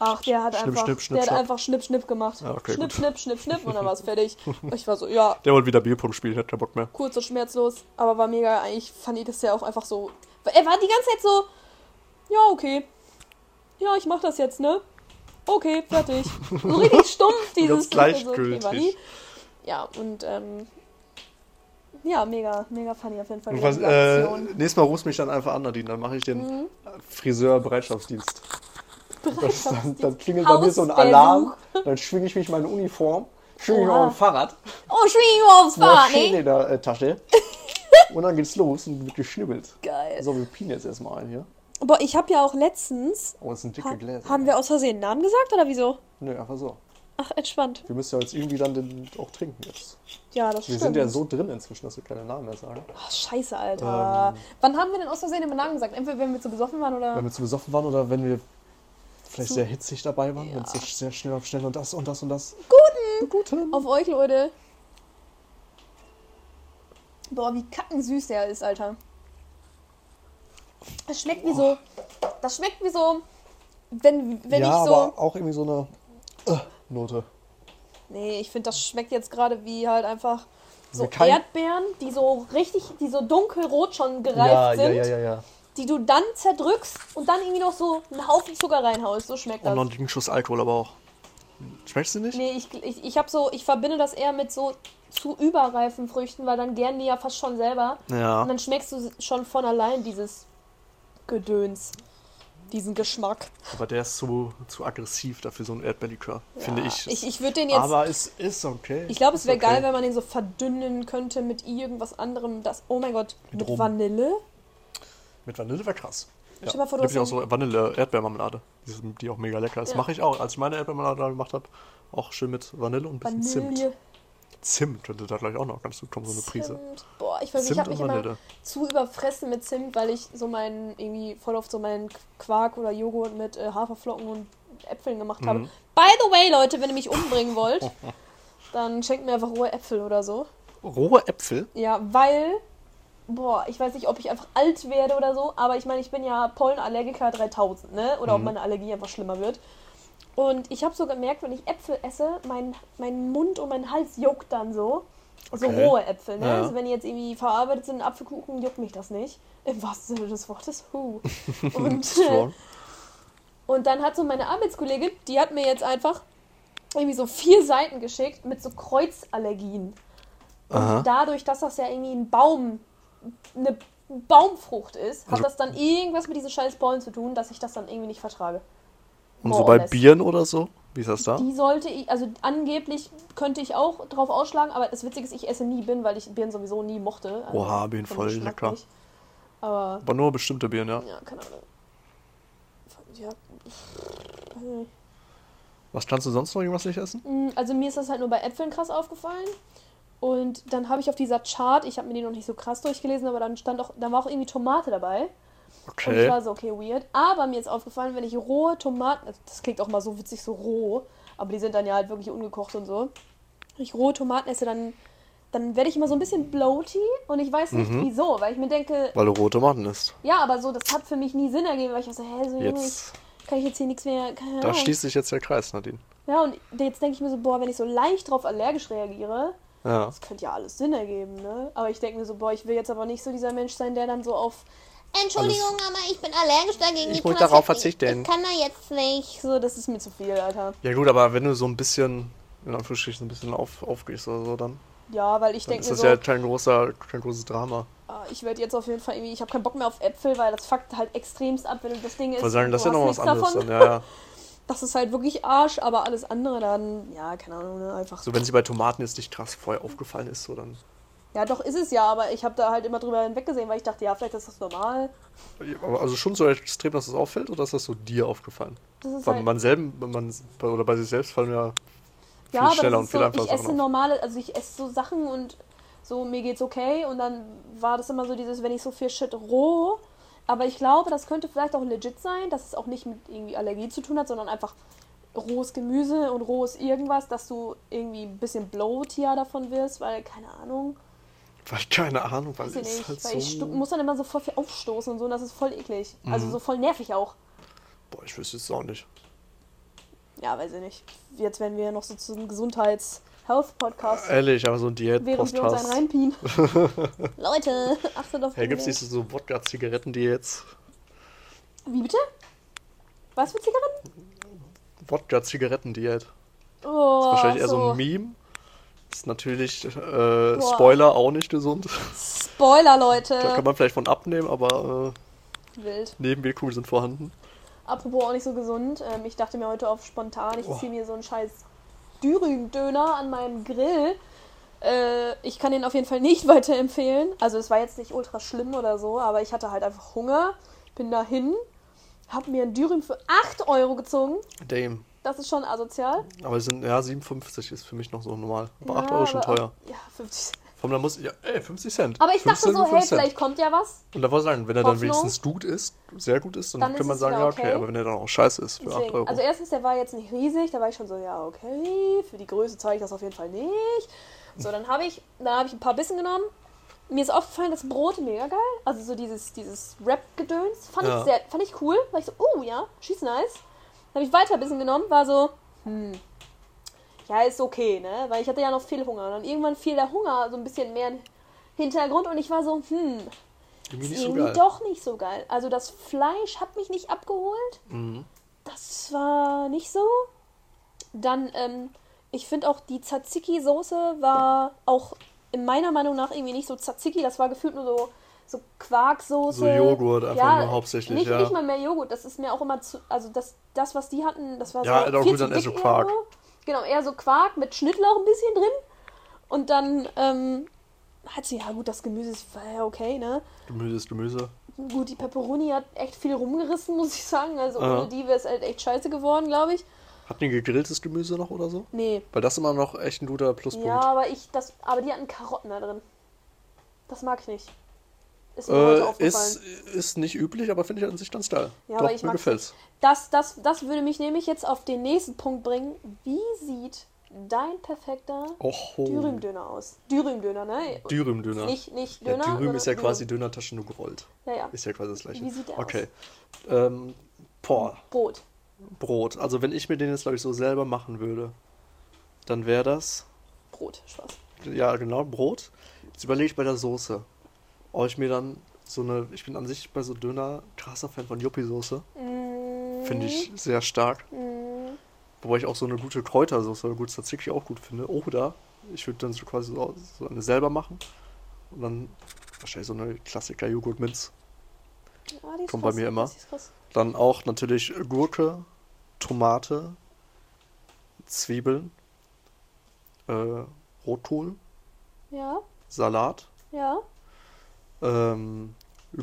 Ach, der hat Schnipp, einfach, schnipp, schnipp, der hat einfach Schnipp, Schnipp gemacht. Ja, okay, schnipp, gut. Schnipp, Schnipp, Schnipp, und dann war es fertig. Ich war so, ja, Der wollte wieder Bierpong spielen, hat keinen Bock mehr. kurz und schmerzlos, aber war mega, eigentlich fand ich das ja auch einfach so. Er war die ganze Zeit so, ja, okay. Ja, ich mach das jetzt, ne? Okay, fertig. So richtig stumpf, dieses okay, gleichgültig. die. Ja, und ähm, ja, mega, mega funny auf jeden Fall. Und was, äh, nächstes Mal rufst mich dann einfach an, Nadine. Dann mache ich den Mhm. Friseur-Bereitschaftsdienst. Das, dann, Bereitschaftsdienst. dann klingelt bei mir so ein. Alarm, dann schwinge ich mich meine Uniform, schwinge mich Oha. auf ein Fahrrad, Oh, schwing aufs eine Fahrrad, Maschine ne? in der äh, Tasche und dann geht's los und wird geschnibbelt. Geil. So, wir pienen jetzt erstmal ein hier. Boah, ich habe ja auch letztens, Oh, das sind dicke ha Gläser. haben wir aus Versehen einen Namen gesagt oder wieso? Nö, einfach so. Ach, entspannt. Wir müssen ja jetzt irgendwie dann den auch trinken jetzt. Ja, das Wir stimmt. sind ja so drin inzwischen, dass wir keine Namen mehr sagen. Ach, scheiße, Alter. Wann haben wir denn aus Versehen den Namen gesagt? Entweder wenn wir zu besoffen waren oder. Wenn wir zu besoffen waren oder wenn wir vielleicht Zu- sehr hitzig dabei waren, Ja. wenn es so sehr schnell auf schnell und das und das und das. Guten! Guten! Auf euch, Leute. Boah, wie kackensüß der ist, Alter. Das schmeckt wie so. Das schmeckt wie so. Wenn, wenn ja, ich so. aber auch irgendwie so eine äh, Note. Nee, ich finde, das schmeckt jetzt gerade wie halt einfach so Wie kein- Erdbeeren, die so richtig, die so dunkelrot schon gereift Ja, ja, sind, ja, ja, ja. die du dann zerdrückst und dann irgendwie noch so einen Haufen Zucker reinhaust. So schmeckt Und das. noch einen Schuss Alkohol aber auch. Schmeckst du nicht? Nee, ich, ich, ich habe so, ich verbinde das eher mit so zu überreifen Früchten, weil dann gern die ja fast schon selber. Ja. Und dann schmeckst du schon von allein dieses Gedöns, diesen Geschmack. Aber der ist zu, zu aggressiv dafür, so ein Erdbeerlikör, finde Ja, ich. Ich, ich würde den jetzt. aber es ist okay. ich glaube, es wäre okay. geil, wenn man den so verdünnen könnte mit irgendwas anderem. Das, oh mein Gott, Mit mit. Vanille? Mit Vanille wäre krass. Ja. Stell dir mal vor, du Gibt ja auch so Vanille-Erdbeermarmelade. Die, die auch mega lecker ist. Ja. Mache ich auch. Als ich meine Erdbeermarmelade gemacht habe, auch schön mit Vanille und ein bisschen Vanille. Zimt. Zimt könnte da gleich auch noch ganz gut kommen, so eine Prise. Zimt. Boah, ich weiß, ich Zimt habe mich immer zu überfressen mit Zimt, weil ich so meinen, irgendwie voll oft so meinen Quark oder Joghurt mit äh, Haferflocken und Äpfeln gemacht habe. Mhm. By the way, Leute, wenn ihr mich umbringen wollt, dann schenkt mir einfach rohe Äpfel oder so. Rohe Äpfel? Ja, weil, boah, ich weiß nicht, ob ich einfach alt werde oder so, aber ich meine, ich bin ja Pollenallergiker 3000, ne? Oder ob Mhm. meine Allergie einfach schlimmer wird. Und ich habe so gemerkt, wenn ich Äpfel esse, mein, mein Mund und mein Hals juckt dann so. So Okay. rohe Äpfel, ne? Ja. Also wenn die jetzt irgendwie verarbeitet sind in Apfelkuchen, juckt mich das nicht. Im wahrsten Sinne des Wortes. Huh. Und, und dann hat so meine Arbeitskollegin, die hat mir jetzt einfach irgendwie so vier Seiten geschickt mit so Kreuzallergien. Und Aha. dadurch, dass das ja irgendwie ein Baum, eine Baumfrucht ist, hat Also- das dann irgendwas mit diesen scheiß Pollen zu tun, dass ich das dann irgendwie nicht vertrage. Und more so bei less. Bieren oder so? Wie ist das da? Die sollte ich, also angeblich könnte ich auch drauf ausschlagen, aber das Witzige ist, ich esse nie Birnen, weil ich Birnen sowieso nie mochte. Also Oha, vom voll lecker. nicht. Aber, Aber nur bestimmte Bieren, ja. ja, keine Ahnung. Ja. Was kannst du sonst noch irgendwas nicht essen? Mm, Also mir ist das halt nur bei Äpfeln krass aufgefallen. Und dann habe ich auf dieser Chart, ich habe mir die noch nicht so krass durchgelesen, aber dann stand auch, da war auch irgendwie Tomate dabei. Und ich Okay. war so, okay, weird. Aber mir ist aufgefallen, wenn ich rohe Tomaten, also das klingt auch mal so witzig, so roh, aber die sind dann ja halt wirklich ungekocht und so. Wenn ich rohe Tomaten esse, dann, dann werde ich immer so ein bisschen bloaty und ich weiß nicht Mhm. wieso, weil ich mir denke, Weil du rote Tomaten isst. ja, aber so, das hat für mich nie Sinn ergeben, weil ich war so, hä, so Junge, kann ich jetzt hier nichts mehr, keine da schließt sich jetzt der Kreis, Nadine. Ja, und jetzt denke ich mir so, boah, wenn ich so leicht drauf allergisch reagiere, Ja. das könnte ja alles Sinn ergeben, ne? Aber ich denke mir so, boah, ich will jetzt aber nicht so dieser Mensch sein, der dann so auf Entschuldigung, aber ich bin allergisch dagegen. Ich muss das darauf verzichten. Ich kann da jetzt nicht. so, das ist mir zu viel, Alter. Ja gut, aber wenn du so ein bisschen, in Anführungsstrichen, ein bisschen auf, aufgehst oder so, dann, Ja, weil ich denke ist mir das so, ja kein, großer, kein großes Drama. ah, ich werde jetzt auf jeden Fall irgendwie, ich habe keinen Bock mehr auf Äpfel, weil das fuckt halt extremst ab, wenn du das Ding isst. wollte sagen, das ist ja noch was anderes davon. dann, ja, ja. Das ist halt wirklich Arsch, aber alles andere dann, ja, keine Ahnung, ne, einfach. So, wenn sie bei Tomaten jetzt nicht krass vorher aufgefallen ist, so dann. Ja, doch ist es ja, aber ich habe da halt immer drüber hinweggesehen, weil ich dachte, ja, vielleicht ist das normal. Aber Also schon so extrem, dass es auffällt oder ist das so dir aufgefallen? Das ist Weil halt, man selber, wenn man, oder bei sich selbst fallen ja viel ja, schneller das und viel so, einfacher ich esse normale, also ich esse so Sachen und so, mir geht's okay und dann war das immer so dieses, wenn ich so viel Shit roh, aber ich glaube, das könnte vielleicht auch legit sein, dass es auch nicht mit irgendwie Allergie zu tun hat, sondern einfach rohes Gemüse und rohes irgendwas, dass du irgendwie ein bisschen bloatier davon wirst, weil, keine Ahnung, Weil, keine Ahnung, weil ich es nicht, halt weil ich so... muss dann immer so voll viel aufstoßen und so und das ist voll eklig. Also Mhm. so voll nervig auch. Boah, ich wüsste es auch nicht. Ja, weiß ich nicht. Jetzt werden wir noch so zu einem Gesundheits-Health-Podcast, Ehrlich, aber so ein während wir uns einen reinpien. Leute, achtet auf Hey, die gibt's Umwelt. nicht so Wodka-Zigaretten-Diäts? Wie bitte? Was für Zigaretten? Wodka-Zigaretten-Diät. Oh, Wahrscheinlich eher so ein Meme. Ist natürlich, äh, Spoiler, auch nicht gesund. Spoiler, Da Leute. kann man vielleicht von abnehmen, aber Wild. äh, Nebenwirkungen sind vorhanden. Apropos auch nicht so gesund. Ähm, ich dachte mir heute auf spontan, ich Oh. ziehe mir so einen scheiß Dürüm-Döner an meinem Grill. Äh, ich kann den auf jeden Fall nicht weiterempfehlen. Also es war jetzt nicht ultra schlimm oder so, aber ich hatte halt einfach Hunger. Bin dahin, hab mir ein Dürüm für 8 Euro gezogen. Damn. Das ist schon asozial. Aber es sind, ja, 57 ist für mich noch so normal. Aber Ja, 8 Euro ist schon teuer. Ja, 50. Vom da muss, ja, ey, 50 Cent. Aber ich dachte 15, so, hey, 5 Cent. vielleicht kommt ja was. Und da wollte ich sagen, wenn er dann Hoffnung. wenigstens gut ist, sehr gut ist, dann, Dann kann man sagen, ja, okay. okay. Aber wenn er dann auch scheiße ist für 8 Deswegen, Euro. also erstens, der war jetzt nicht riesig, da war ich schon so, ja, okay, für die Größe zeige ich das auf jeden Fall nicht. So, dann habe ich, dann habe ich ein paar Bissen genommen. Mir ist aufgefallen, das Brot mega geil. Also so dieses, dieses Rap-Gedöns. Fand, Ja. ich sehr, fand ich cool. War ich so, oh ja, she's nice. Dann habe ich weiter ein bisschen genommen, war so, hm, ja, ist okay, ne? Weil ich hatte ja noch viel Hunger. Und dann irgendwann fiel der Hunger so ein bisschen mehr in den Hintergrund und ich war so, hm, Irgendwie ist so irgendwie geil. doch nicht so geil. Also das Fleisch hat mich nicht abgeholt. Mhm. Das war nicht so. Dann, ähm, ich finde auch die Tzatziki-Soße war auch in meiner Meinung nach irgendwie nicht so Tzatziki. Das war gefühlt nur so, so Quarksoße. So Joghurt einfach nur hauptsächlich, nicht, ja. Nicht mal mehr Joghurt. Das ist mir auch immer zu. Also das, das was die hatten, das war Ja, so. viel gut, zu dann eher so Quark. so. Genau, eher so Quark mit Schnittlauch ein bisschen drin. Und dann, ähm, hat sie, ja gut, das Gemüse ist- ja okay, ne? Gemüse ist Gemüse. Gut, die Pepperoni hat echt viel rumgerissen, muss ich sagen. Also Aha. ohne die wäre es halt echt scheiße geworden, glaube ich. Hatten die gegrilltes Gemüse noch oder so? Nee. Weil das immer noch echt ein guter Pluspunkt. Ja, aber ich, das, aber die hatten Karotten da drin. Das mag ich nicht. Ist Äh, ist, ist nicht üblich, aber finde ich an sich ganz geil. Ja, Doch, aber ich mir gefällt's. Das, das, das würde mich nämlich jetzt auf den nächsten Punkt bringen. Wie sieht dein perfekter. Dürüm-Döner aus? Dürüm-Döner, ne? Dürüm-Döner. Nicht, nicht Ja, Döner. Dürüm ist ja quasi Dönertasche nur gerollt. Ja, ja. Ist ja quasi das gleiche. Wie sieht der okay. Ähm, boah, Brot. Brot. Also wenn ich mir den jetzt, glaube ich, so selber machen würde, dann wäre das, Brot, Spaß. ja genau, Brot. Jetzt überlege ich bei der Soße. Ob ich mir dann so eine, ich bin an sich bei so Döner krasser Fan von Yuppie-Soße. Mm, Finde ich sehr stark. mm, Wobei ich auch so eine gute Kräutersoße oder gut Tzatziki auch gut finde. Oder ich würde dann so quasi so, so eine selber machen. Und dann wahrscheinlich so eine Klassiker Joghurt-Minz. ist Kommt bei mir immer. Dann auch natürlich Gurke, Tomate, Zwiebeln, äh, Rotkohl, Ja, Salat, ja. Ähm,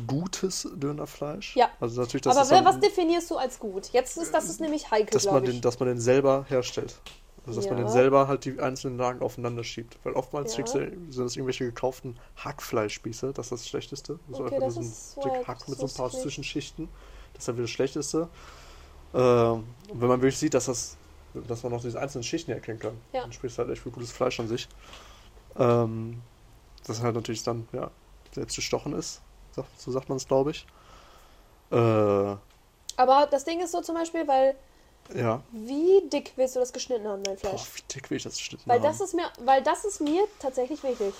gutes Dönerfleisch. Ja. Also natürlich, dass, Aber wer, dann, was definierst du als gut? Jetzt ist das ist nämlich heikel, dass, man glaube den, ich. dass man den selber herstellt. Also dass man Ja. den selber halt die einzelnen Lagen aufeinander schiebt. Weil oftmals Ja. kriegst du, sind das irgendwelche gekauften Hackfleischspieße. Das ist das Schlechteste. Also Okay, einfach so ist ein Stück Hack mit so ein paar ich. Zwischenschichten. Das ist dann wieder das Schlechteste. Ähm, wenn man wirklich sieht, dass das dass man noch diese einzelnen Schichten erkennen kann, Ja. dann sprichst du halt echt für gutes Fleisch an sich. Ähm, das halt natürlich dann, ja, selbst gestochen ist. So, sagt man es, glaube ich. Äh, Aber das Ding ist so zum Beispiel, weil ja. wie dick willst du das geschnitten haben, dein Boah, Fleisch? wie dick will ich das geschnitten Weil haben? das ist mir, weil das ist mir tatsächlich wichtig.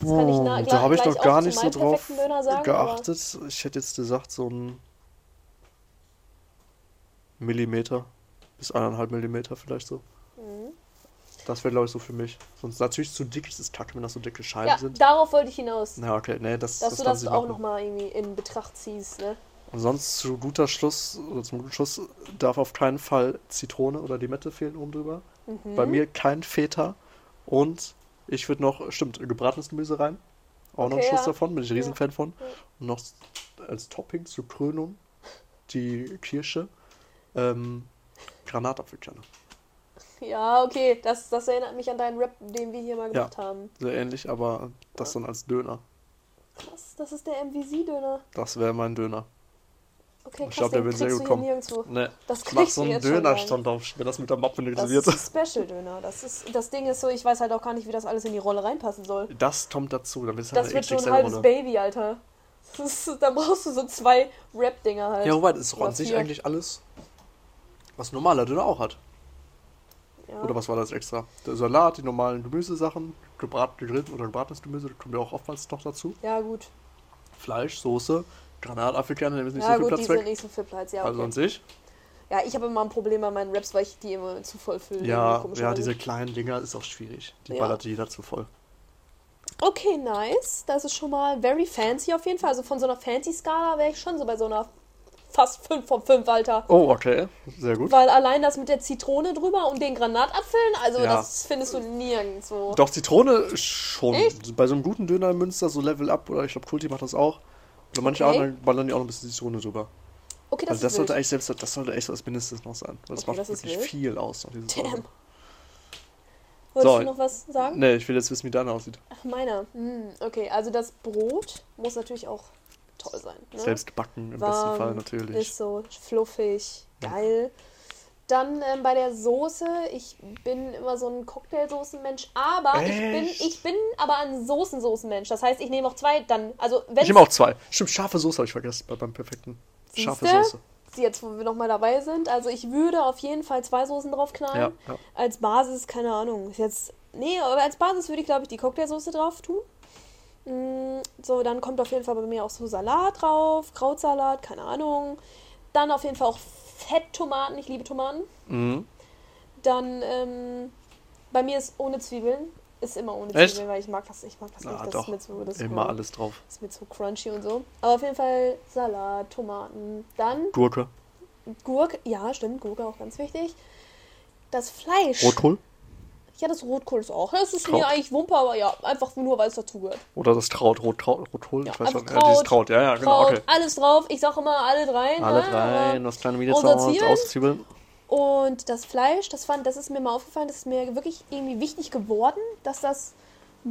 Das kann ich na, Oh, da habe ich noch gar nicht so drauf sagen, geachtet. Ich hätte jetzt gesagt, so ein Millimeter bis eineinhalb Millimeter vielleicht so. Mhm. Das wäre, glaube ich, so für mich. Sonst natürlich zu dick ist es kacke, wenn das so dicke Scheiben Ja, sind. darauf wollte ich hinaus. Na, okay, nee, das, dass das du das auch nochmal irgendwie in Betracht ziehst, ne? Und sonst zu guter Schluss, oder zum guten Schluss, darf auf keinen Fall Zitrone oder Limette fehlen oben drüber. Mhm. Bei mir kein Feta. Und ich würde noch, stimmt, gebratenes Gemüse rein. Auch noch Okay, ein Schuss ja. davon, bin ich ein Ja. Riesenfan von. Ja. Und noch als Topping zur Krönung die Kirsche. Ähm, Granatapfelkerne. Ja, okay, das, das erinnert mich an deinen Rap, den wir hier mal Ja. gemacht haben. Sehr ähnlich, aber das dann als Döner. Krass, das ist der MVC-Döner. Das wäre mein Döner. Okay, Ich glaube, der wird sehr gut du kommen. nirgendwo. Ne, Das ich mach so du einen Dönerstand auf, wenn das mit der Mappe Das reserviert. ist ein Special-Döner. Das, ist, das Ding ist so, ich weiß halt auch gar nicht, wie das alles in die Rolle reinpassen soll. Das kommt dazu, dann es Das halt wird schon ein halbes. Baby, Alter. Das ist, da brauchst du so zwei Rap-Dinger halt. Ja, wobei, das ist sich eigentlich alles, was ein normaler Döner auch hat. Ja. Oder was war das extra? Der Salat, die normalen Gemüsesachen, gebrat, gegrillt oder gebratenes Gemüse, das kommt ja auch oftmals noch dazu. Ja, gut. Fleisch, Soße, Granatapfelkerne, nehmen jetzt nicht ja, so viel gut, die Platz sind weg. nicht so viel Platz. Ja, Also okay. an sich. ja ich habe immer ein Problem bei meinen Raps, weil ich die immer zu voll fülle. Ja, ja, diese kleinen Dinger ist auch schwierig. Die Ja. ballert jeder zu voll. Okay, nice. Das ist schon mal very fancy auf jeden Fall. Also von so einer Fancy-Skala wäre ich schon so bei so einer fast 5 von 5, Alter. Oh, okay. Sehr gut. Weil allein das mit der Zitrone drüber und den Granatapfeln, also Ja. das findest du nirgendwo. Doch, Zitrone schon. Echt? Bei so einem guten Döner in Münster, so Level Up, oder ich glaube, Kulti macht das auch. Oder manche Okay. anderen ballern die auch noch ein bisschen Zitrone drüber. Okay, das Also das sollte eigentlich selbst, das sollte echt so als Mindestes noch sein. Weil das Okay, macht das wirklich viel aus. Noch. Damn. Wolltest So. du noch was sagen? Nee, ich will jetzt wissen, wie deine aussieht. Ach, meiner. Hm, okay, also das Brot muss natürlich auch toll sein. Ne? Selbst backen im Warm, besten Fall natürlich. Ist so fluffig, geil. Dann ähm, bei der Soße, ich bin immer so ein Cocktailsoßenmensch, aber ich bin, Echt? ich bin aber ein Soßensoßenmensch. Das heißt, ich nehme auch zwei, dann, also wenn Ich nehme auch zwei. Stimmt, scharfe Soße habe ich vergessen bei beim perfekten. Scharfe Siehste? Soße. jetzt, wo wir nochmal dabei sind, also ich würde auf jeden Fall zwei Soßen drauf knallen. Ja, ja. Als Basis, keine Ahnung, ist jetzt, nee, aber als Basis würde ich, glaube ich, die Cocktailsoße drauf tun. Mm, So, dann kommt auf jeden Fall bei mir auch so Salat drauf, Krautsalat, keine Ahnung. Dann auf jeden Fall auch Fetttomaten, ich liebe Tomaten. Mhm. Dann, ähm, bei mir ist ohne Zwiebeln, ist immer ohne Echt? Zwiebeln, weil ich mag das, ich mag das Ah, nicht, das doch. ist mir zu, das Immer mir- alles drauf. ist mir zu crunchy und so. Aber auf jeden Fall Salat, Tomaten, dann Gurke. Gurke, ja, stimmt, Gurke auch ganz wichtig. Das Fleisch. Rotkohl. Ja, das Rotkohl ist auch. Das ist Kraut. mir eigentlich Wumpe, aber ja, einfach nur, weil es dazugehört. Oder das Kraut. Rotkraut. Rotkohl. Ja, ich weiß schon. Ja, dieses Kraut, Kraut. Ja, ja, genau. Kraut, Okay. alles drauf. Ich sag immer alle drei. Alle ne? drei. Aber- Das kleine. Zwiebeln? Auszwiebeln. Und das Fleisch, das, fand, das ist mir mal aufgefallen, das ist mir wirklich irgendwie wichtig geworden, dass das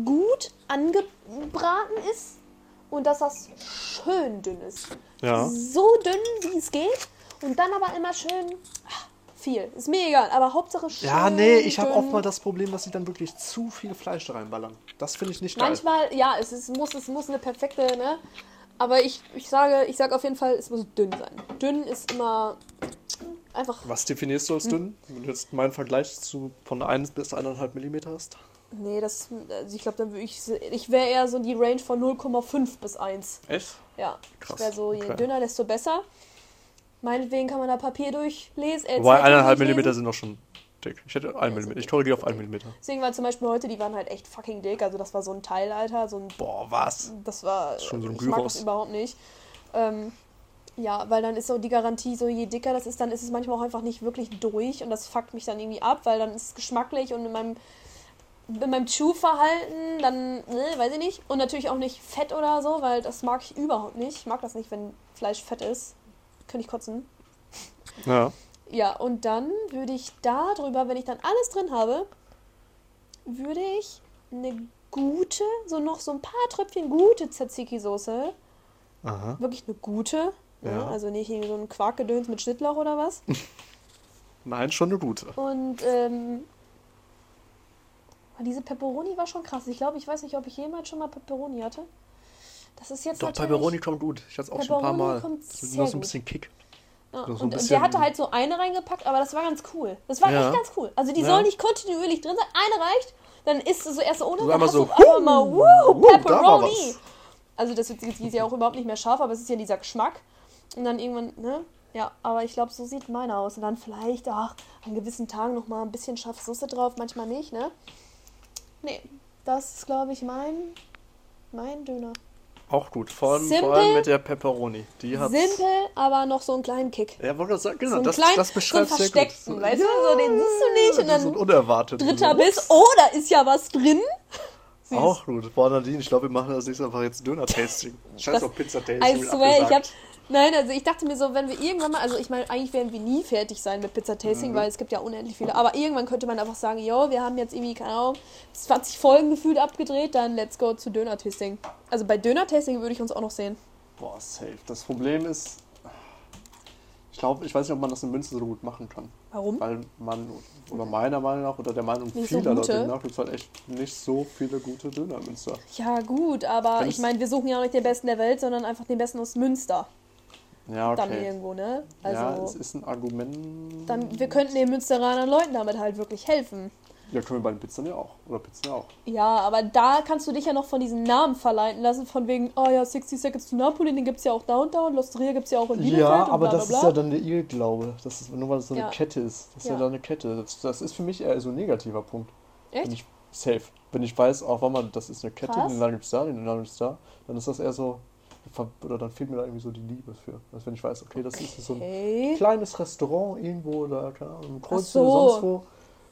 gut angebraten ist und dass das schön dünn ist. Ja. So dünn, wie es geht. Und dann aber immer schön ah, viel. Ist mir egal, aber Hauptsache schön. Ja, nee, ich habe oft mal das Problem, dass sie dann wirklich zu viel Fleisch da reinballern. Das finde ich nicht geil. Manchmal, ja, es, ist, muss, es muss eine perfekte, ne? Aber ich, ich sage, ich sage auf jeden Fall, es muss dünn sein. Dünn ist immer einfach. Was definierst du als dünn? Wenn du jetzt meinen Vergleich zu von 1 bis 1,5 Millimeter hast? Nee, das. Also ich glaube, dann würde ich. Ich wäre eher so die Range von 0,5 bis 1. Echt? Ja. Krass, Ich wäre so, je okay. dünner, desto besser. Meinetwegen kann man da Papier durchlesen. Äh, Wobei Zeitung 1,5 durchlesen. Millimeter sind noch schon dick. Ich hätte 1 Millimeter. Ich korrigiere auf 1 Millimeter. Deswegen war zum Beispiel heute, die waren halt echt fucking dick. Also das war so ein Teil, Alter. So ein Boah, was? Das war. schon so ein ich mag das überhaupt nicht. Ähm, ja, weil dann ist so die Garantie, so je dicker das ist, dann ist es manchmal auch einfach nicht wirklich durch und das fuckt mich dann irgendwie ab, weil dann ist es geschmacklich und in meinem, in meinem Chew-Verhalten, dann, ne, weiß ich nicht. Und natürlich auch nicht fett oder so, weil das mag ich überhaupt nicht. Ich mag das nicht, wenn Fleisch fett ist. Könnte ich kotzen. Ja. Ja, und dann würde ich da drüber, wenn ich dann alles drin habe, würde ich eine gute, so noch so ein paar Tröpfchen gute Tzatziki-Soße, Aha. wirklich eine gute, ja. Ja. also nicht irgendwie so ein Quarkgedöns mit Schnittlauch oder was. Nein, schon eine gute. Und ähm, diese Pepperoni war schon krass. Ich glaube, ich weiß nicht, ob ich jemals schon mal Pepperoni hatte. Das ist jetzt Doch, natürlich... Pepperoni kommt gut. Ich hatte es auch schon ein paar Pepperoni Mal. kommt Das ist nur so ein bisschen Kick. Ja, So und bisschen- der hatte halt so eine reingepackt, aber das war ganz cool. Das war Ja. echt ganz cool. Also die Ja. soll nicht kontinuierlich drin sein. Eine reicht, dann isst du so erst ohne, So dann hast so, du einfach mal, da war Pepperoni. Also das ist, ist ja auch überhaupt nicht mehr scharf, aber es ist ja dieser Geschmack. Und dann irgendwann, ne? Ja, aber ich glaube, so sieht meine aus. Und dann vielleicht, ach, an gewissen Tagen noch mal ein bisschen scharfe Soße drauf, manchmal nicht, ne? Nee, das ist, glaube ich, mein, mein Döner. Auch gut. Vor allem, vor Simpel. allem mit der Pepperoni. Die hat. Simpel, aber noch so einen kleinen Kick. Ja, wollte ich sagen, genau, So einen das, kleinen, das so einen beschreibt sehr gut. versteckten, weißt du? So, den siehst du nicht und so ein dann unerwartet. dritter so, Biss. Oh, da ist ja was drin. Süß. Auch gut. Boah, Nadine, ich glaube, wir machen das nächste Mal einfach jetzt Döner-Tasting. Scheiß auf Pizza-Tasting. I swear, ich hab. Nein, also ich dachte mir so, wenn wir irgendwann mal, also ich meine, eigentlich werden wir nie fertig sein mit Pizza Tasting, Mhm. weil es gibt ja unendlich viele. Aber irgendwann könnte man einfach sagen, yo, wir haben jetzt irgendwie, keine Ahnung, 20 Folgen gefühlt abgedreht, dann let's go zu Döner Tasting. Also bei Döner Tasting würde ich uns auch noch sehen. Boah, safe. Das Problem ist, ich glaube, ich weiß nicht, ob man das in Münster so gut machen kann. Warum? Weil man, oder meiner Meinung nach, oder der Meinung Nicht so vieler gute? Leute nach, gibt es halt echt nicht so viele gute Döner in Münster. Ja, gut, aber Wenn ich meine, wir suchen ja auch nicht den besten der Welt, sondern einfach den besten aus Münster. Ja, Dann okay. irgendwo, ne? Also. ja, es ist ein Argument. Dann, wir könnten den Münsteranern Leuten damit halt wirklich helfen. Ja, können wir bei den Pizzen ja auch. Oder Pizzen ja auch. Ja, aber da kannst du dich ja noch von diesen Namen verleiten lassen, von wegen, oh ja, 60 Seconds to Napoli, den gibt's ja auch da und da und L'Osteria gibt's ja auch in Bielefeld Ja, und aber bla, das bla, ist bla. ja dann der Irrglaube. Das ist nur weil es so eine Ja. Kette ist. Das ist ja, Ja. dann eine Kette. Das, das ist für mich eher so ein negativer Punkt. Wenn Echt? ich safe. Wenn ich weiß, auch wenn man, das ist eine Kette, Krass. den Laden gibt's da, den Laden gibt's da, dann ist das eher so. Oder dann fehlt mir da irgendwie so die Liebe für. Also wenn ich weiß, okay, das ist so ein Okay. kleines Restaurant irgendwo oder keine Ahnung, im Kreuz so. oder sonst wo,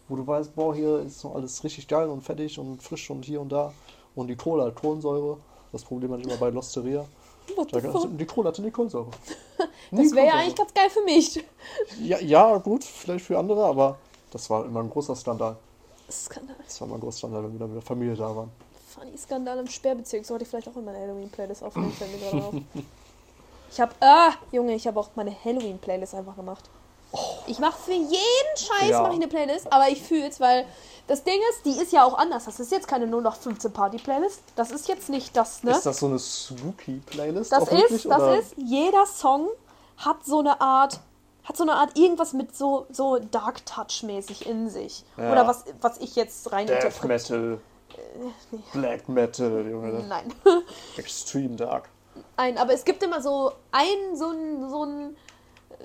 wo du weißt, boah, hier ist noch alles richtig geil und fertig und frisch und hier und da. Und die Cola hat Kohlensäure. Das Problem hatte ich immer bei Losteria. Da die Cola hatte nie Kohlensäure. Das wäre ja eigentlich ganz geil für mich. Ja, ja, gut, vielleicht für andere, aber das war immer ein großer Skandal. Skandal. Das war immer ein großer Skandal, wenn wir dann mit der Familie da waren. Funny Skandal im Sperrbezirk. Sollte ich vielleicht auch in meine Halloween-Playlist aufnehmen, fällt mir gerade auf. Ich hab, ah, Junge, ich habe auch meine Halloween-Playlist einfach gemacht. Ich mache für jeden Scheiß Ja. mache ich eine Playlist, aber ich fühl's, weil das Ding ist, die ist ja auch anders. Das ist jetzt keine 0815 Party-Playlist. Das ist jetzt nicht das, ne? Ist das so eine Spooky-Playlist? Das auch wirklich, ist, das oder? ist, jeder Song hat so eine Art, hat so eine Art irgendwas mit so, so Dark Touch mäßig in sich. Ja. Oder was, was ich jetzt rein Death. Metal. Black Metal, Junge. Nein. Extreme Dark. Nein, aber es gibt immer so ein, so ein, so ein,